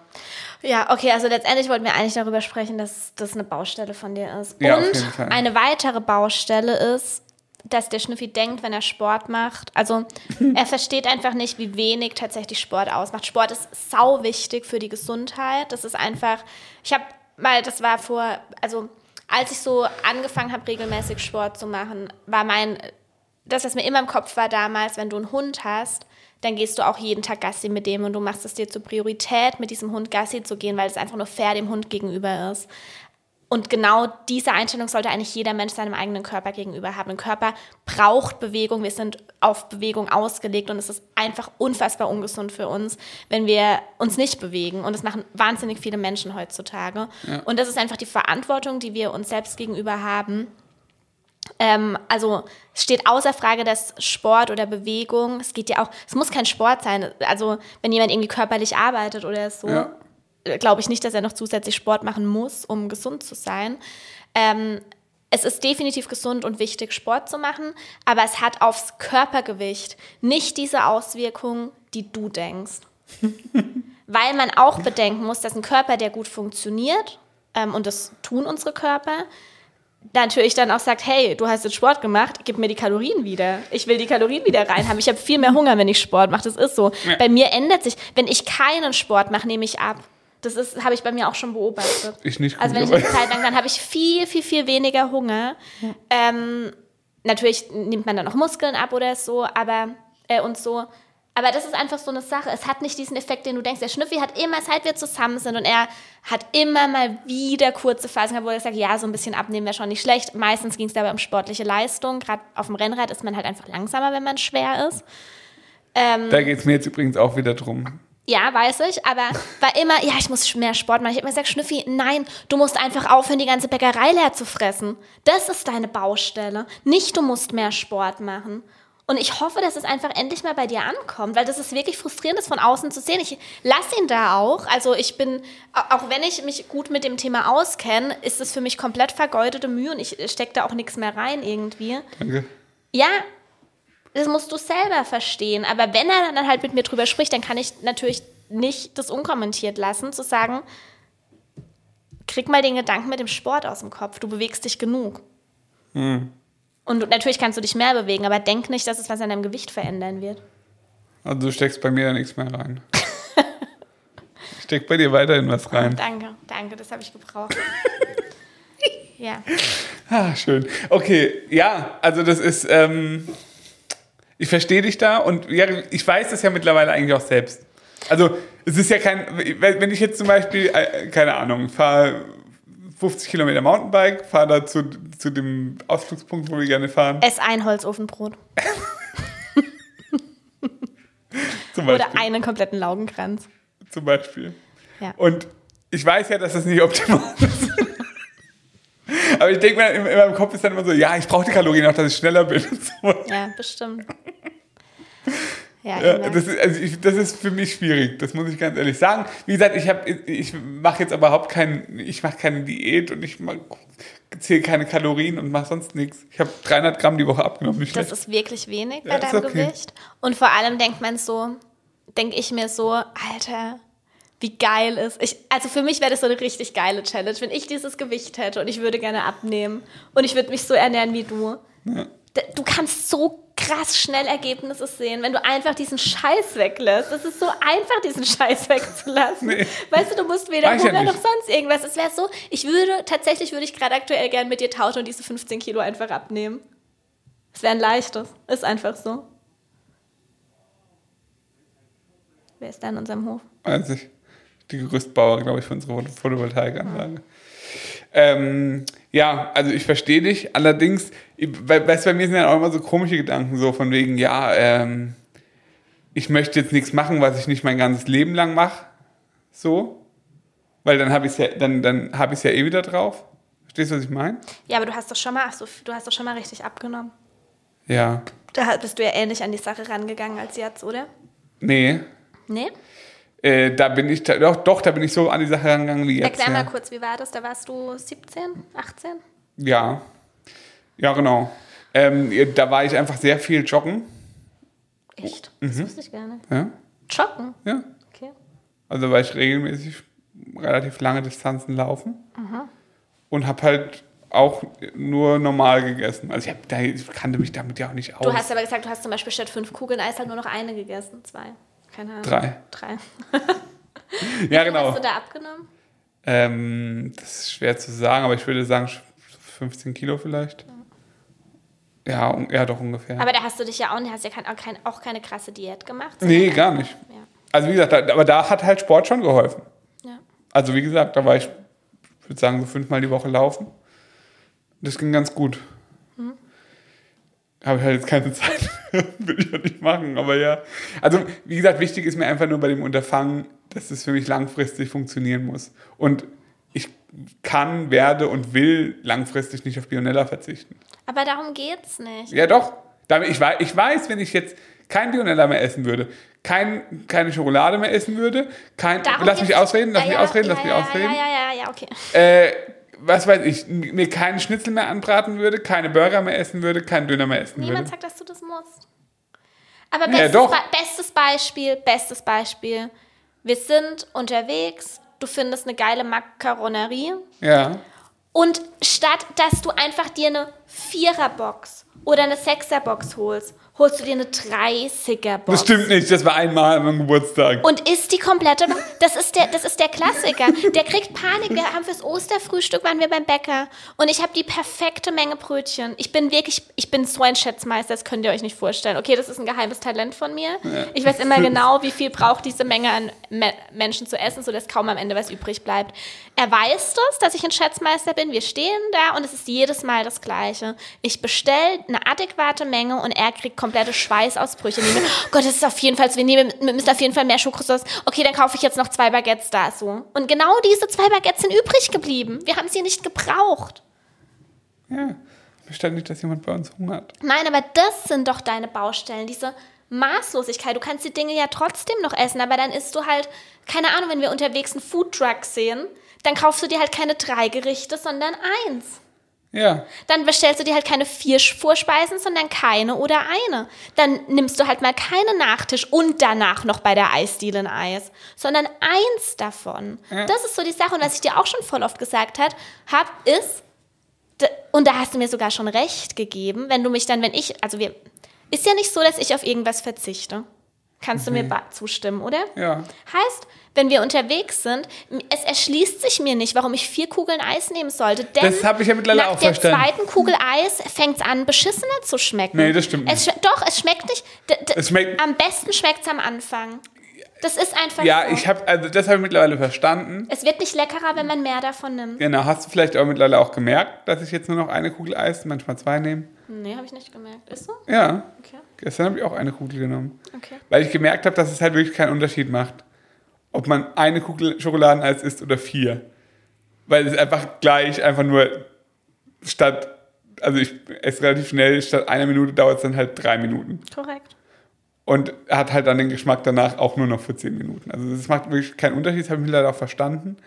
Ja, okay, also letztendlich wollten wir eigentlich darüber sprechen, dass das eine Baustelle von dir ist. Ja, Und eine weitere Baustelle ist, dass der Schnüffi denkt, wenn er Sport macht. Also [laughs] er versteht einfach nicht, wie wenig tatsächlich Sport ausmacht. Sport ist sau wichtig für die Gesundheit. Das ist einfach, ich habe mal, das war vor, also als ich so angefangen habe, regelmäßig Sport zu machen, war mein, das, was mir immer im Kopf war damals, wenn du einen Hund hast, dann gehst du auch jeden Tag Gassi mit dem und du machst es dir zur Priorität, mit diesem Hund Gassi zu gehen, weil es einfach nur fair dem Hund gegenüber ist. Und genau diese Einstellung sollte eigentlich jeder Mensch seinem eigenen Körper gegenüber haben. Ein Körper braucht Bewegung. Wir sind auf Bewegung ausgelegt und es ist einfach unfassbar ungesund für uns, wenn wir uns nicht bewegen. Und das machen wahnsinnig viele Menschen heutzutage. Und das ist einfach die Verantwortung, die wir uns selbst gegenüber haben. Ähm, also es steht außer Frage, dass Sport oder Bewegung, es geht ja auch, es muss kein Sport sein. Also wenn jemand irgendwie körperlich arbeitet oder so, Ja. glaube ich nicht, dass er noch zusätzlich Sport machen muss, um gesund zu sein. Ähm, es ist definitiv gesund und wichtig, Sport zu machen, aber es hat aufs Körpergewicht nicht diese Auswirkungen, die du denkst. [laughs] Weil man auch bedenken muss, dass ein Körper, der gut funktioniert, ähm, und das tun unsere Körper, natürlich dann auch sagt, hey, du hast jetzt Sport gemacht, gib mir die Kalorien wieder. Ich will die Kalorien wieder reinhaben. Ich habe viel mehr Hunger, wenn ich Sport mache. Das ist so. Ja. Bei mir ändert sich, wenn ich keinen Sport mache, nehme ich ab. Das ist, habe ich bei mir auch schon beobachtet. Ich nicht Also wenn ich eine Zeit lang, dann habe ich viel, viel, viel weniger Hunger. Ähm, natürlich nimmt man dann noch Muskeln ab oder so, aber äh, und so. Aber das ist einfach so eine Sache. Es hat nicht diesen Effekt, den du denkst. Der Schnüffi hat immer, seit wir zusammen sind, und er hat immer mal wieder kurze Phasen gehabt, wo er sagt, ja, so ein bisschen abnehmen wäre schon nicht schlecht. Meistens ging es dabei um sportliche Leistung. Gerade auf dem Rennrad ist man halt einfach langsamer, wenn man schwer ist. Ähm, Da geht es mir jetzt übrigens auch wieder drum. ja, weiß ich, aber war immer, ja, ich muss mehr Sport machen. Ich habe immer gesagt, Schnüffi, nein, du musst einfach aufhören, die ganze Bäckerei leer zu fressen. Das ist deine Baustelle. Nicht, du musst mehr Sport machen. Und ich hoffe, dass es einfach endlich mal bei dir ankommt, weil das ist wirklich frustrierend, das von außen zu sehen. Ich lasse ihn da auch. Also ich bin, auch wenn ich mich gut mit dem Thema auskenne, ist es für mich komplett vergeudete Mühe und ich stecke da auch nichts mehr rein irgendwie. Danke. Ja, das musst du selber verstehen. Aber wenn er dann halt mit mir drüber spricht, dann kann ich natürlich nicht das unkommentiert lassen, zu sagen, krieg mal den Gedanken mit dem Sport aus dem Kopf. Du bewegst dich genug. Und natürlich kannst du dich mehr bewegen, aber denk nicht, dass es was an deinem Gewicht verändern wird. Also du steckst bei mir da nichts mehr rein. [laughs] ich steck bei dir weiterhin was rein. Danke, danke, das habe ich gebraucht. [laughs] ja. Ah, schön. Okay, ja, also das ist, ähm, ich verstehe dich da und ja, ich weiß das ja mittlerweile eigentlich auch selbst. Also es ist ja kein, wenn ich jetzt zum Beispiel, äh, keine Ahnung, fahre 50 Kilometer Mountainbike, fahre da zu, zu dem Ausflugspunkt, wo wir gerne fahren, Ess ein Holzofenbrot. [laughs] zum Beispiel. Oder einen kompletten Laugenkranz. Zum Beispiel. Ja. Und ich weiß ja, dass das nicht optimal [laughs] ist. Aber ich denke mir, in, in meinem Kopf ist dann immer so, ja, ich brauche die Kalorien auch, dass ich schneller bin. Und [laughs] so. Ja, bestimmt. Ja, Ja, merk. das, ist, also ich, das ist für mich schwierig, das muss ich ganz ehrlich sagen. Wie gesagt, ich, hab- ich mache jetzt aber überhaupt kein, ich mache keine Diät und ich zähle keine Kalorien und mache sonst nichts. Ich habe 300 Gramm die Woche abgenommen, nicht Das schlecht. ist wirklich wenig Ja, bei ist deinem okay. Gewicht. Und vor allem denkt man so, denke ich mir so, Alter, wie geil ist. Ich, also für mich wäre das so eine richtig geile Challenge, wenn ich dieses Gewicht hätte und ich würde gerne abnehmen und ich würde mich so ernähren wie du. D- Du kannst so krass schnell Ergebnisse sehen, wenn du einfach diesen Scheiß weglässt. Es ist so einfach, diesen Scheiß [laughs] wegzulassen. Nee. Weißt du, du musst weder ich ja Hunger noch sonst irgendwas. Es wäre so, ich würde, tatsächlich würde ich gerade aktuell gern mit dir tauschen und diese 15 Kilo einfach abnehmen. Es wäre ein leichtes. Ist einfach so. Wer ist da in unserem Hof? Weiß ich. Die Gerüstbauer, glaube ich, für unsere Photovoltaikanlage. Ähm, ja, also ich verstehe dich. Allerdings, weißt, du, bei mir sind ja auch immer so komische Gedanken, so von wegen, ja, ähm, ich möchte jetzt nichts machen, was ich nicht mein ganzes Leben lang mache. So. Weil dann habe ich es ja, dann, dann hab ich's ja eh wieder drauf. Verstehst du, was ich meine? Ja, aber du hast doch schon mal, so, du hast doch schon mal richtig abgenommen. Ja. Da bist du ja ähnlich an die Sache rangegangen als jetzt, oder? Nee. Nee? Äh, da bin ich, doch, doch, da bin ich so an die Sache rangegangen wie jetzt. Erklär ja. mal kurz, wie war das? Da warst du 17, 18? Ja, ja, genau. Ähm, da war ich einfach sehr viel joggen. Echt? Das Mhm. wusste ich gar nicht. Ja, Joggen? ja. Okay. Also war ich regelmäßig relativ lange Distanzen laufen Mhm. und habe halt auch nur normal gegessen. Also ich, hab, da, ich kannte mich damit ja auch nicht aus. Du hast aber gesagt, du hast zum Beispiel statt fünf Kugeln Eis halt nur noch eine gegessen. Zwei. Keine Ahnung. Drei. Drei. ja, genau. Hast du da abgenommen? Ähm, das ist schwer zu sagen, aber ich würde sagen 15 Kilo vielleicht. Ja, ja doch ungefähr. Aber da hast du dich ja auch, hast ja kein, auch, kein, auch keine krasse Diät gemacht. nee, gar nicht. Ja. Also wie gesagt, da, aber da hat halt Sport schon geholfen. Ja. Also wie gesagt, da war ich, ich würde sagen, so fünfmal die Woche laufen. Das ging ganz gut. Habe ich halt jetzt keine [laughs] Zeit. [laughs] Will ich ja nicht machen, aber ja. Also wie gesagt, wichtig ist mir einfach nur bei dem Unterfangen, dass es für mich langfristig funktionieren muss. Und ich kann, werde und will langfristig nicht auf Bionella verzichten. Aber darum geht's nicht. Ja, doch. Ich, weiß, wenn ich jetzt kein Bionella mehr essen würde, kein, keine Schokolade mehr essen würde, kein. Darum lass mich ausreden, lass Ja, mich ausreden, ja, lass mich ja, ausreden. Ja, ja, ja, ja, okay. Äh, was weiß ich, mir keinen Schnitzel mehr anbraten würde, keine Burger mehr essen würde, keinen Döner mehr essen Niemand würde. sagt, dass du das musst. Aber Ja, bestes, doch. Be bestes Beispiel, bestes Beispiel. Wir sind unterwegs, du findest eine geile Makaronerie Ja. und statt, dass du einfach dir eine Viererbox oder eine Sechserbox holst, holst du dir eine 30er-Box. Das stimmt nicht, das war einmal meinem Geburtstag. Und isst die komplette. Das ist der, das ist der Klassiker. Der kriegt Panik. Wir haben fürs Osterfrühstück waren wir beim Bäcker und ich habe die perfekte Menge Brötchen. Ich bin wirklich, ich bin so ein Schätzmeister, das könnt ihr euch nicht vorstellen. Okay, das ist ein geheimes Talent von mir. Ich weiß immer genau, wie viel braucht diese Menge an Me Menschen zu essen, sodass kaum am Ende was übrig bleibt. Er weiß das, dass ich ein Schätzmeister bin. Wir stehen da und es ist jedes Mal das Gleiche. Ich bestelle eine adäquate Menge und er kriegt komplette Schweißausbrüche. Nee, oh Gott, das ist auf jeden Fall, wir, nehmen, wir müssen auf jeden Fall mehr Schokosauce. Okay, dann kaufe ich jetzt noch zwei Baguettes da so. Und genau diese zwei Baguettes sind übrig geblieben. Wir haben sie nicht gebraucht. Ja. möchte nicht, dass jemand bei uns hungert. Nein, aber das sind doch deine Baustellen, diese Maßlosigkeit. Du kannst die Dinge ja trotzdem noch essen, aber dann isst du halt, keine Ahnung, wenn wir unterwegs einen Foodtruck sehen, dann kaufst du dir halt keine drei Gerichte, sondern eins. Ja. Dann bestellst du dir halt keine vier Vorspeisen, sondern keine oder eine. Dann nimmst du halt mal keinen Nachtisch und danach noch bei der Eisdiele ein Eis, sondern eins davon. Ja. Das ist so die Sache. Und was ich dir auch schon voll oft gesagt hat, hab, ist, und da hast du mir sogar schon recht gegeben, wenn du mich dann, wenn ich, also wir, ist ja nicht so, dass ich auf irgendwas verzichte. Kannst du mir ba- zustimmen, oder? Ja. Heißt, wenn wir unterwegs sind, es erschließt sich mir nicht, warum ich vier Kugeln Eis nehmen sollte. Denn Das hab ich ja mittlerweile nach auch der verstanden. zweiten Kugel Eis fängt es an, beschissener zu schmecken. Nee, das stimmt Es, sch- doch, es schmeckt nicht. Es schmeckt- am besten schmeckt es am Anfang. Das ist einfach Ja, so. ich habe, also das habe ich mittlerweile verstanden. es wird nicht leckerer, wenn man mehr davon nimmt. Genau, hast du vielleicht auch mittlerweile auch gemerkt, dass ich jetzt nur noch eine Kugel Eis, manchmal zwei nehme? Nee, habe ich nicht gemerkt. Ist so? Ja. Okay. Gestern habe ich auch eine Kugel genommen. Okay. Weil ich gemerkt habe, dass es halt wirklich keinen Unterschied macht, ob man eine Kugel Schokoladeneis isst oder vier. Weil es einfach gleich, einfach nur statt, also ich esse relativ schnell, statt einer Minute dauert es dann halt drei Minuten. Korrekt. Und hat halt dann den Geschmack danach auch nur noch für zehn Minuten. Also das macht wirklich keinen Unterschied, das habe ich leider auch verstanden.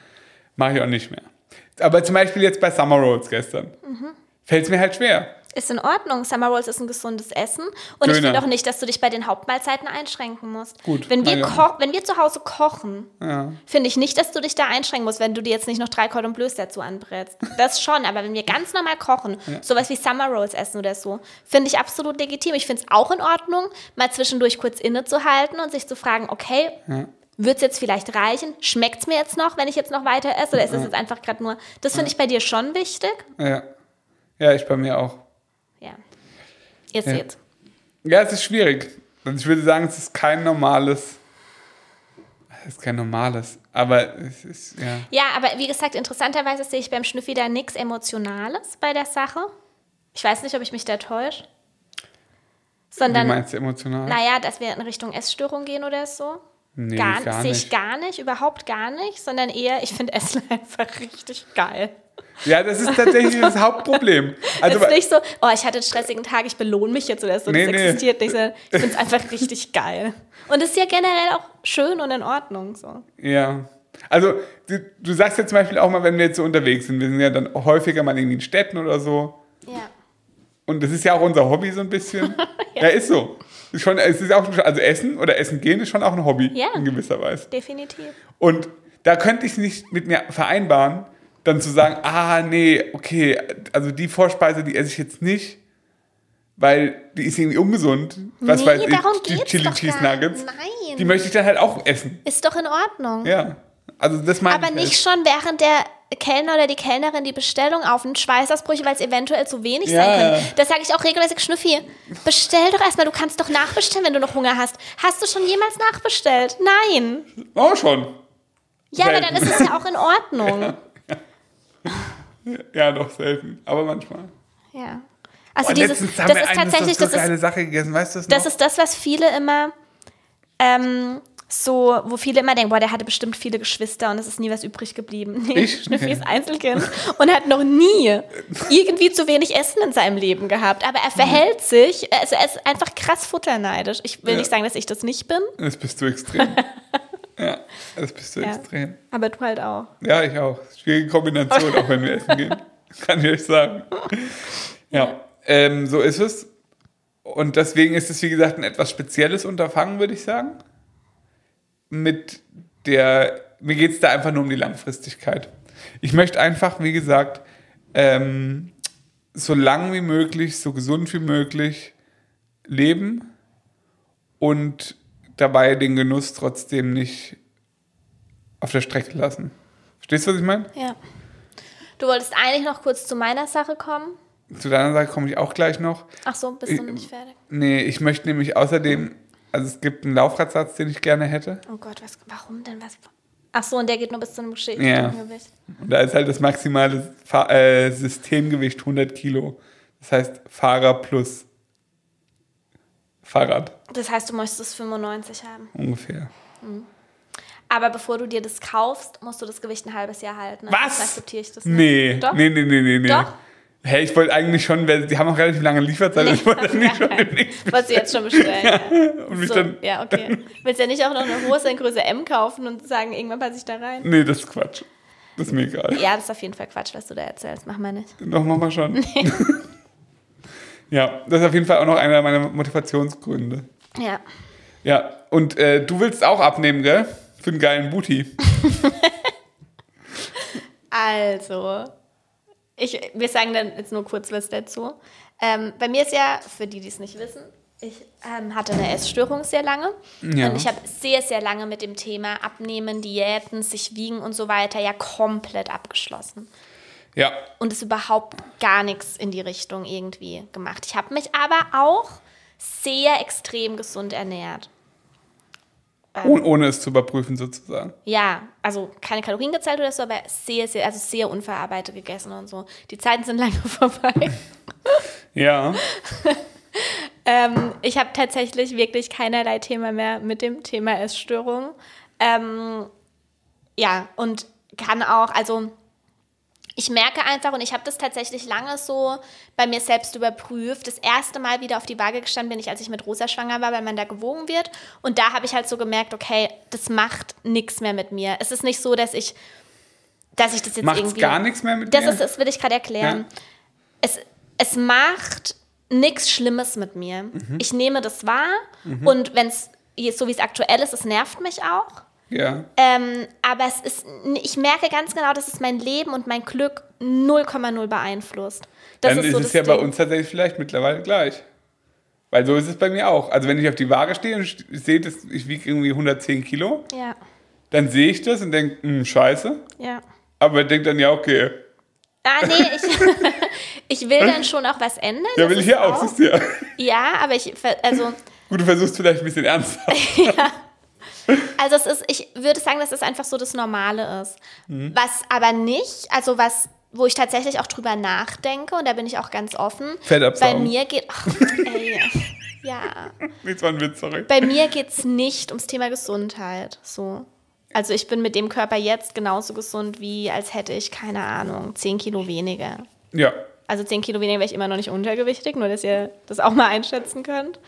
Mache ich auch nicht mehr. Aber zum Beispiel jetzt bei Summer Rolls gestern. Mhm. Fällt es mir halt schwer. Ist in Ordnung. Summer Rolls ist ein gesundes Essen. Und ich Döner. finde auch nicht, dass du dich bei den Hauptmahlzeiten einschränken musst. Gut, Wenn wir, ja. wenn wir zu Hause kochen, Ja. finde ich nicht, dass du dich da einschränken musst, wenn du dir jetzt nicht noch drei Cordon Bleus dazu anbrätst. Das schon, aber wenn wir ganz normal kochen, sowas wie Summer Rolls essen oder so, finde ich absolut legitim. Ich finde es auch in Ordnung, mal zwischendurch kurz innezuhalten und sich zu fragen, okay, wird es jetzt vielleicht reichen? Schmeckt es mir jetzt noch, wenn ich jetzt noch weiter esse? Oder ist es jetzt einfach gerade nur... Das finde ich bei dir schon wichtig. Ja. Ja, ich bei mir auch. Ja. Ihr Ja. seht. Ja, es ist schwierig. Und ich würde sagen, es ist kein normales. Es ist kein normales. Aber es ist, ja. Ja, aber wie gesagt, interessanterweise sehe ich beim Schnüffi da nichts Emotionales bei der Sache. Ich weiß nicht, ob ich mich da täusche. Wie Sondern, meinst du emotional? naja, dass wir in Richtung Essstörung gehen oder so. Nee, gar, gar nicht. gar nicht, überhaupt gar nicht, sondern eher, ich finde Essen [laughs] einfach richtig geil. Ja, das ist tatsächlich das Hauptproblem. Also, es ist nicht so, oh, ich hatte einen stressigen Tag, ich belohne mich jetzt oder so. Nee, das nee. existiert nicht. sondern Ich finde es einfach richtig geil. Und es ist ja generell auch schön und in Ordnung. So. ja. Also, du, du sagst ja zum Beispiel auch mal, wenn wir jetzt so unterwegs sind, wir sind ja dann häufiger mal irgendwie in Städten oder so. Ja. Und das ist ja auch unser Hobby so ein bisschen. [laughs] ja. ist so. Schon, es ist auch, also Essen oder Essen gehen ist schon auch ein Hobby Ja. in gewisser Weise. Definitiv. Und da könnte ich nicht mit mir vereinbaren, dann zu sagen, ah, nee, okay, also die Vorspeise, die esse ich jetzt nicht, weil die ist irgendwie ungesund. Was Nee, weiß ich, die Chili Cheese Nuggets. Nein. Die möchte ich dann halt auch essen. Ist doch in Ordnung. Ja. Also das meine Aber ich nicht halt. schon während der Kellner oder die Kellnerin die Bestellung aufnimmt, Schweißausbrüche, weil es eventuell zu wenig Ja. sein können. Das sage ich auch regelmäßig, Schnüffi, bestell doch erstmal, du kannst doch nachbestellen, wenn du noch Hunger hast. Hast du schon jemals nachbestellt? Nein. Oh, schon. Ja, aber Selten. dann ist es ja auch in Ordnung. [laughs] Ja, doch, selten. Aber manchmal. Ja. Also Boah, dieses, das ist tatsächlich, das ist, Sache gegessen, weißt du das noch? das ist das, was viele immer ähm, so, wo viele immer denken, boah, der hatte bestimmt viele Geschwister und es ist nie was übrig geblieben. Nee, [laughs] Ich? Schnüffi ist Einzelkind und hat noch nie irgendwie zu wenig Essen in seinem Leben gehabt. Aber er verhält sich, also er ist einfach krass futterneidisch. Ich will Ja. nicht sagen, dass ich das nicht bin, das bist du extrem. [laughs] ja, das bist du Ja. extrem. aber du halt auch. Ja, ich auch. Schwierige Kombination, auch wenn wir essen gehen. [laughs] Kann ich euch sagen. Ja, ähm, so ist es. Und deswegen ist es, wie gesagt, ein etwas spezielles Unterfangen, würde ich sagen. Mit der, mir geht es da einfach nur um die Langfristigkeit. Ich möchte einfach, wie gesagt, ähm, so lang wie möglich, so gesund wie möglich leben und dabei den Genuss trotzdem nicht auf der Strecke lassen. Verstehst du, was ich meine? Ja. Du wolltest eigentlich noch kurz zu meiner Sache kommen. Zu deiner Sache komme ich auch gleich noch. Ach so, bist du noch nicht fertig? Nee, ich möchte nämlich außerdem, also es gibt einen Laufradsatz, den ich gerne hätte. Oh Gott, was, warum denn? Was? Ach so, und der geht nur bis zu einem Ja. bestimmten Gewicht. Und da ist halt das maximale Fa äh, Systemgewicht 100 Kilo. Das heißt Fahrer plus Fahrrad Das heißt, du möchtest 95 haben. ungefähr. Aber bevor du dir das kaufst, musst du das Gewicht ein halbes Jahr halten. Was? Sonst akzeptiere ich das nicht. Nee, Doch? nee, nee, nee, nee, nee. Doch? Hey, ich wollte eigentlich schon, die haben auch relativ lange Lieferzeit, ich wollte eigentlich schon [laughs] demnächst Was du jetzt schon bestellen. Ja, [laughs] und mich so, dann, ja okay. Willst ja nicht auch noch eine Hose in Größe M kaufen und sagen, irgendwann passe ich da rein? Nee, das ist Quatsch. Das ist mir egal. Ja, das ist auf jeden Fall Quatsch, was du da erzählst. Mach mal nicht. Doch, mach mal schon. [laughs] ja, das ist auf jeden Fall auch noch einer meiner Motivationsgründe. Ja. Ja, und äh, du willst auch abnehmen, gell? Für einen geilen Booty. Also, ich, wir sagen dann jetzt nur kurz was dazu. Ähm, bei mir ist ja, für die, die es nicht wissen, ich ähm, hatte eine Essstörung sehr lange. Ja. Und ich habe sehr, sehr lange mit dem Thema Abnehmen, Diäten, sich wiegen und so weiter ja komplett abgeschlossen. Ja, Und es überhaupt gar nichts in die Richtung irgendwie gemacht. Ich habe mich aber auch sehr extrem gesund ernährt. Oh, ohne es zu überprüfen sozusagen. Ja, also keine Kalorien gezählt oder so, aber sehr, sehr, also sehr unverarbeitet gegessen und so. Die Zeiten sind [laughs] lange vorbei. Ja, [laughs] Ähm, ich habe tatsächlich wirklich keinerlei Thema mehr mit dem Thema Essstörung. Ähm, ja, und kann auch, also ich merke einfach, und ich habe das tatsächlich lange so bei mir selbst überprüft. Das erste Mal wieder auf die Waage gestanden bin ich, als ich mit Rosa schwanger war, weil man da gewogen wird. Und da habe ich halt so gemerkt, okay, das macht nichts mehr mit mir. Es ist nicht so, dass ich, dass ich das jetzt macht's irgendwie. gar nichts mehr mit Das dir? ist, das will ich gerade erklären. Ja. Es, es macht nichts Schlimmes mit mir. Mhm. Ich nehme das wahr und wenn es so wie es aktuell ist, es nervt mich auch. Ja. Ähm, aber es ist, ich merke ganz genau, dass es mein Leben und mein Glück 0,0 beeinflusst. Das Dann ist, so es das ja bei Ding. uns tatsächlich vielleicht mittlerweile gleich. Weil so ist es bei mir auch. Also wenn ich auf die Waage stehe und sehe, dass ich wiege irgendwie 110 Kilo, Ja, dann sehe ich das und denke, hm, scheiße. ja. Aber denke dann, ja, okay. Ah, nee, ich, [laughs] [laughs] ich will dann schon auch was ändern. Ja, will ich ist ja auch, siehst du ja. Ja, aber ich, also, Gut, du versuchst vielleicht ein bisschen ernsthaft. [laughs] Also es ist, ich würde sagen, dass es einfach so das Normale ist. Mhm. Was aber nicht, also was, wo ich tatsächlich auch drüber nachdenke, und da bin ich auch ganz offen. Bei mir geht, ach, ey, ja, Das war ein Witz, sorry. bei mir geht es nicht ums Thema Gesundheit, so. Also ich bin mit dem Körper jetzt genauso gesund, wie als hätte ich, keine Ahnung, 10 Kilo weniger. Ja. Also 10 Kilo weniger wäre ich immer noch nicht untergewichtig, nur dass ihr das auch mal einschätzen könnt.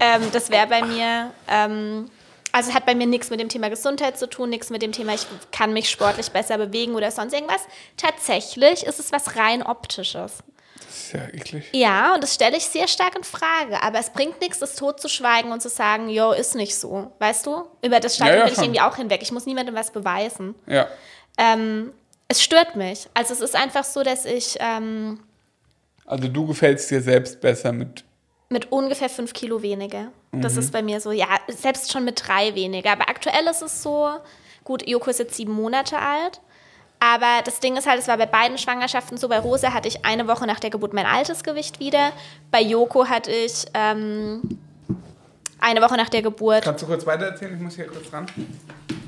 Ähm, das wäre bei mir, ähm, also es hat bei mir nichts mit dem Thema Gesundheit zu tun, nichts mit dem Thema, ich kann mich sportlich besser bewegen oder sonst irgendwas. Tatsächlich ist es was rein optisches. Das ist ja eklig. Ja, und das stelle ich sehr stark in Frage. Aber es bringt nichts, das totzuschweigen und zu sagen, jo, ist nicht so. Weißt du? Über das Stadium Ja, ja, ich schon. irgendwie auch hinweg. Ich muss niemandem was beweisen. Ja. Ähm, es stört mich. Also es ist einfach so, dass ich ähm, Also du gefällst dir selbst besser mit. Mit ungefähr fünf Kilo weniger. Das Mhm. ist bei mir so, ja, selbst schon mit drei weniger. Aber aktuell ist es so, gut, Joko ist jetzt sieben Monate alt. Aber das Ding ist halt, es war bei beiden Schwangerschaften so. Bei Rosa hatte ich eine Woche nach der Geburt mein altes Gewicht wieder. Bei Joko hatte ich ähm, eine Woche nach der Geburt. Kannst du kurz weiter erzählen? Ich muss hier kurz ran.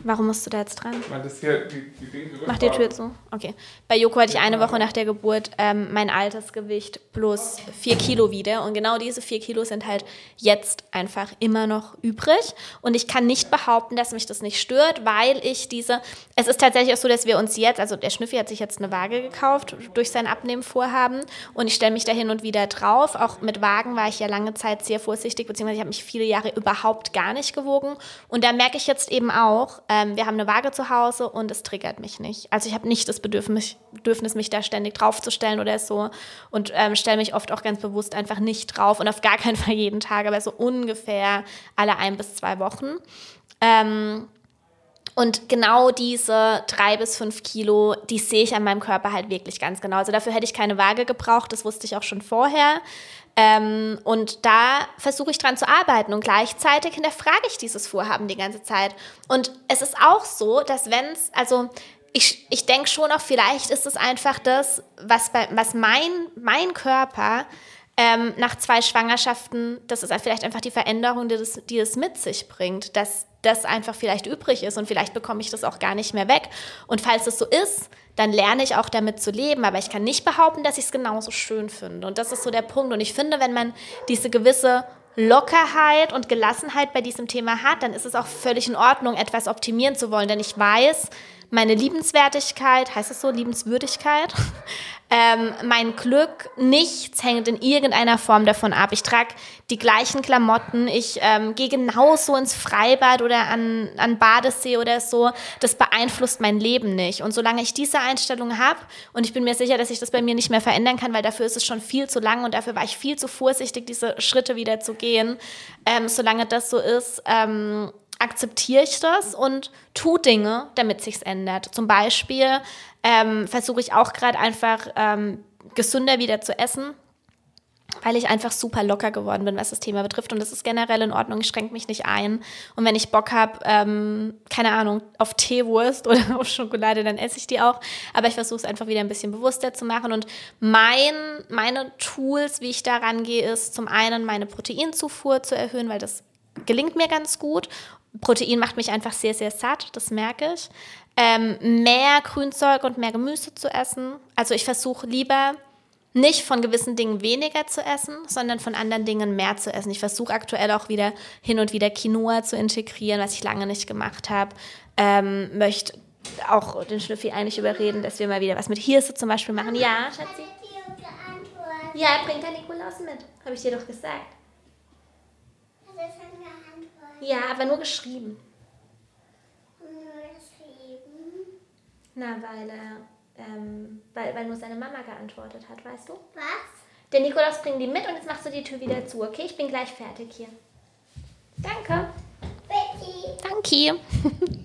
Warum musst du da jetzt dran? Weil das hier die, die Dinge Mach die Tür zu. Okay. Bei Joko hatte ich eine Woche nach der Geburt ähm, mein Altersgewicht plus vier Kilo wieder. Und genau diese vier Kilo sind halt jetzt einfach immer noch übrig. Und ich kann nicht behaupten, dass mich das nicht stört, weil ich diese. Es ist tatsächlich auch so, dass wir uns jetzt, also der Schnüffi hat sich jetzt eine Waage gekauft durch sein Abnehmvorhaben. Und ich stelle mich da hin und wieder drauf. Auch mit Wagen war ich ja lange Zeit sehr vorsichtig, beziehungsweise ich habe mich viele Jahre überhaupt gar nicht gewogen. Und da merke ich jetzt eben auch, ähm, wir haben eine Waage zu Hause und es triggert mich nicht. Also ich habe nicht das Bedürfnis, Bedürfnis, mich da ständig draufzustellen oder so und ähm, stelle mich oft auch ganz bewusst einfach nicht drauf und auf gar keinen Fall jeden Tag, aber so ungefähr alle ein bis zwei Wochen. Ähm, und genau diese drei bis fünf Kilo, die sehe ich an meinem Körper halt wirklich ganz genau. Also dafür hätte ich keine Waage gebraucht, das wusste ich auch schon vorher. Ähm, und da versuche ich dran zu arbeiten und gleichzeitig hinterfrage ich dieses Vorhaben die ganze Zeit. Und es ist auch so, dass wenn es, also ich, ich denke schon auch, vielleicht ist es einfach das, was, bei, was mein, mein Körper ähm, nach zwei Schwangerschaften, das ist vielleicht einfach die Veränderung, die das, die das mit sich bringt, dass das einfach vielleicht übrig ist und vielleicht bekomme ich das auch gar nicht mehr weg. Und falls es so ist, dann lerne ich auch damit zu leben. Aber ich kann nicht behaupten, dass ich es genauso schön finde. Und das ist so der Punkt. Und ich finde, wenn man diese gewisse Lockerheit und Gelassenheit bei diesem Thema hat, dann ist es auch völlig in Ordnung, etwas optimieren zu wollen. Denn ich weiß, meine Liebenswertigkeit, heißt es so, Liebenswürdigkeit, ähm, mein Glück, nichts hängt in irgendeiner Form davon ab. Ich trage die gleichen Klamotten, ich ähm, gehe genauso ins Freibad oder an, an Badesee oder so. Das beeinflusst mein Leben nicht. Und solange ich diese Einstellung habe, und ich bin mir sicher, dass ich das bei mir nicht mehr verändern kann, weil dafür ist es schon viel zu lang und dafür war ich viel zu vorsichtig, diese Schritte wieder zu gehen, ähm, solange das so ist, ähm, akzeptiere ich das und tue Dinge, damit sich's ändert. Zum Beispiel ähm, versuche ich auch gerade einfach ähm, gesünder wieder zu essen, weil ich einfach super locker geworden bin, was das Thema betrifft. Und das ist generell in Ordnung. Ich schränke mich nicht ein. Und wenn ich Bock habe, ähm, keine Ahnung, auf Teewurst [laughs] oder auf Schokolade, dann esse ich die auch. Aber ich versuche es einfach wieder ein bisschen bewusster zu machen. Und mein, meine Tools, wie ich da rangehe, ist zum einen meine Proteinzufuhr zu erhöhen, weil das gelingt mir ganz gut. Protein macht mich einfach sehr, sehr satt, das merke ich. Ähm, mehr Grünzeug und mehr Gemüse zu essen. Also ich versuche lieber nicht von gewissen Dingen weniger zu essen, sondern von anderen Dingen mehr zu essen. Ich versuche aktuell auch wieder hin und wieder Quinoa zu integrieren, was ich lange nicht gemacht habe. Ähm, möchte auch den Schnüffi eigentlich überreden, dass wir mal wieder was mit Hirse zum Beispiel machen. Ja, Schatzi? Ja, bringt der Nikolaus mit. Habe ich dir doch gesagt. Ja, aber nur geschrieben. Nur geschrieben. Na, weil er, ähm, weil, weil nur seine Mama geantwortet hat, weißt du? Was? Der Nikolaus bringt die mit und jetzt machst du die Tür wieder zu, okay? Ich bin gleich fertig hier. Danke. Betty. Danke. [laughs]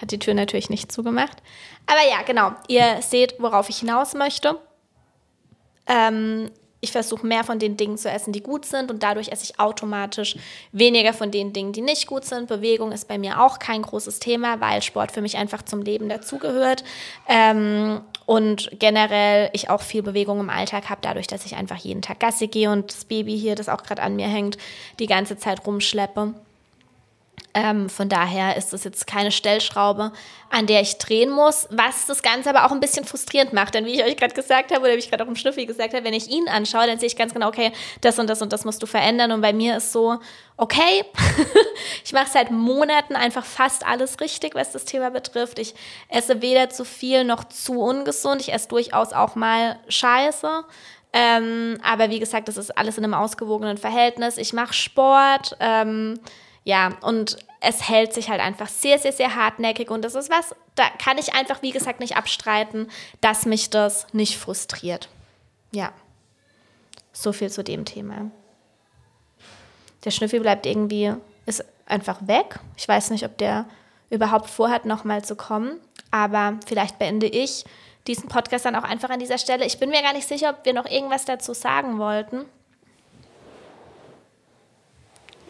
Hat die Tür natürlich nicht zugemacht. Aber ja, genau. Ihr seht, worauf ich hinaus möchte. Ähm, ich versuche mehr von den Dingen zu essen, die gut sind und dadurch esse ich automatisch weniger von den Dingen, die nicht gut sind. Bewegung ist bei mir auch kein großes Thema, weil Sport für mich einfach zum Leben dazugehört. Ähm, und generell ich auch viel Bewegung im Alltag habe, dadurch, dass ich einfach jeden Tag Gassi gehe und das Baby hier, das auch gerade an mir hängt, die ganze Zeit rumschleppe. Ähm, von daher ist das jetzt keine Stellschraube, an der ich drehen muss, was das Ganze aber auch ein bisschen frustrierend macht. Denn wie ich euch gerade gesagt habe oder wie ich gerade auch im Schnüffel gesagt habe, wenn ich ihn anschaue, dann sehe ich ganz genau, okay, das und das und das musst du verändern. Und bei mir ist so, okay, [laughs] ich mache seit Monaten einfach fast alles richtig, was das Thema betrifft. Ich esse weder zu viel noch zu ungesund. Ich esse durchaus auch mal Scheiße. Ähm, aber wie gesagt, das ist alles in einem ausgewogenen Verhältnis. Ich mache Sport. Ähm, ja, und es hält sich halt einfach sehr, sehr, sehr hartnäckig und das ist was, da kann ich einfach, wie gesagt, nicht abstreiten, dass mich das nicht frustriert. Ja, so viel zu dem Thema. Der Schnüffel bleibt irgendwie, ist einfach weg. Ich weiß nicht, ob der überhaupt vorhat, nochmal zu kommen, aber vielleicht beende ich diesen Podcast dann auch einfach an dieser Stelle. Ich bin mir gar nicht sicher, ob wir noch irgendwas dazu sagen wollten.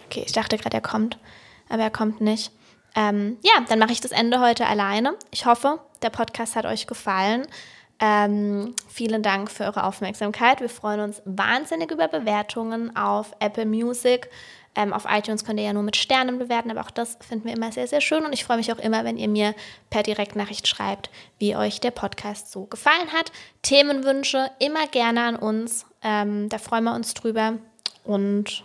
Okay, ich dachte gerade, er kommt, aber er kommt nicht. Ähm, ja, dann mache ich das Ende heute alleine. Ich hoffe, der Podcast hat euch gefallen. Ähm, vielen Dank für eure Aufmerksamkeit. Wir freuen uns wahnsinnig über Bewertungen auf Apple Music. Ähm, auf iTunes könnt ihr ja nur mit Sternen bewerten, aber auch das finden wir immer sehr, sehr schön. Und ich freue mich auch immer, wenn ihr mir per Direktnachricht schreibt, wie euch der Podcast so gefallen hat. Themenwünsche immer gerne an uns. Ähm, da freuen wir uns drüber. Und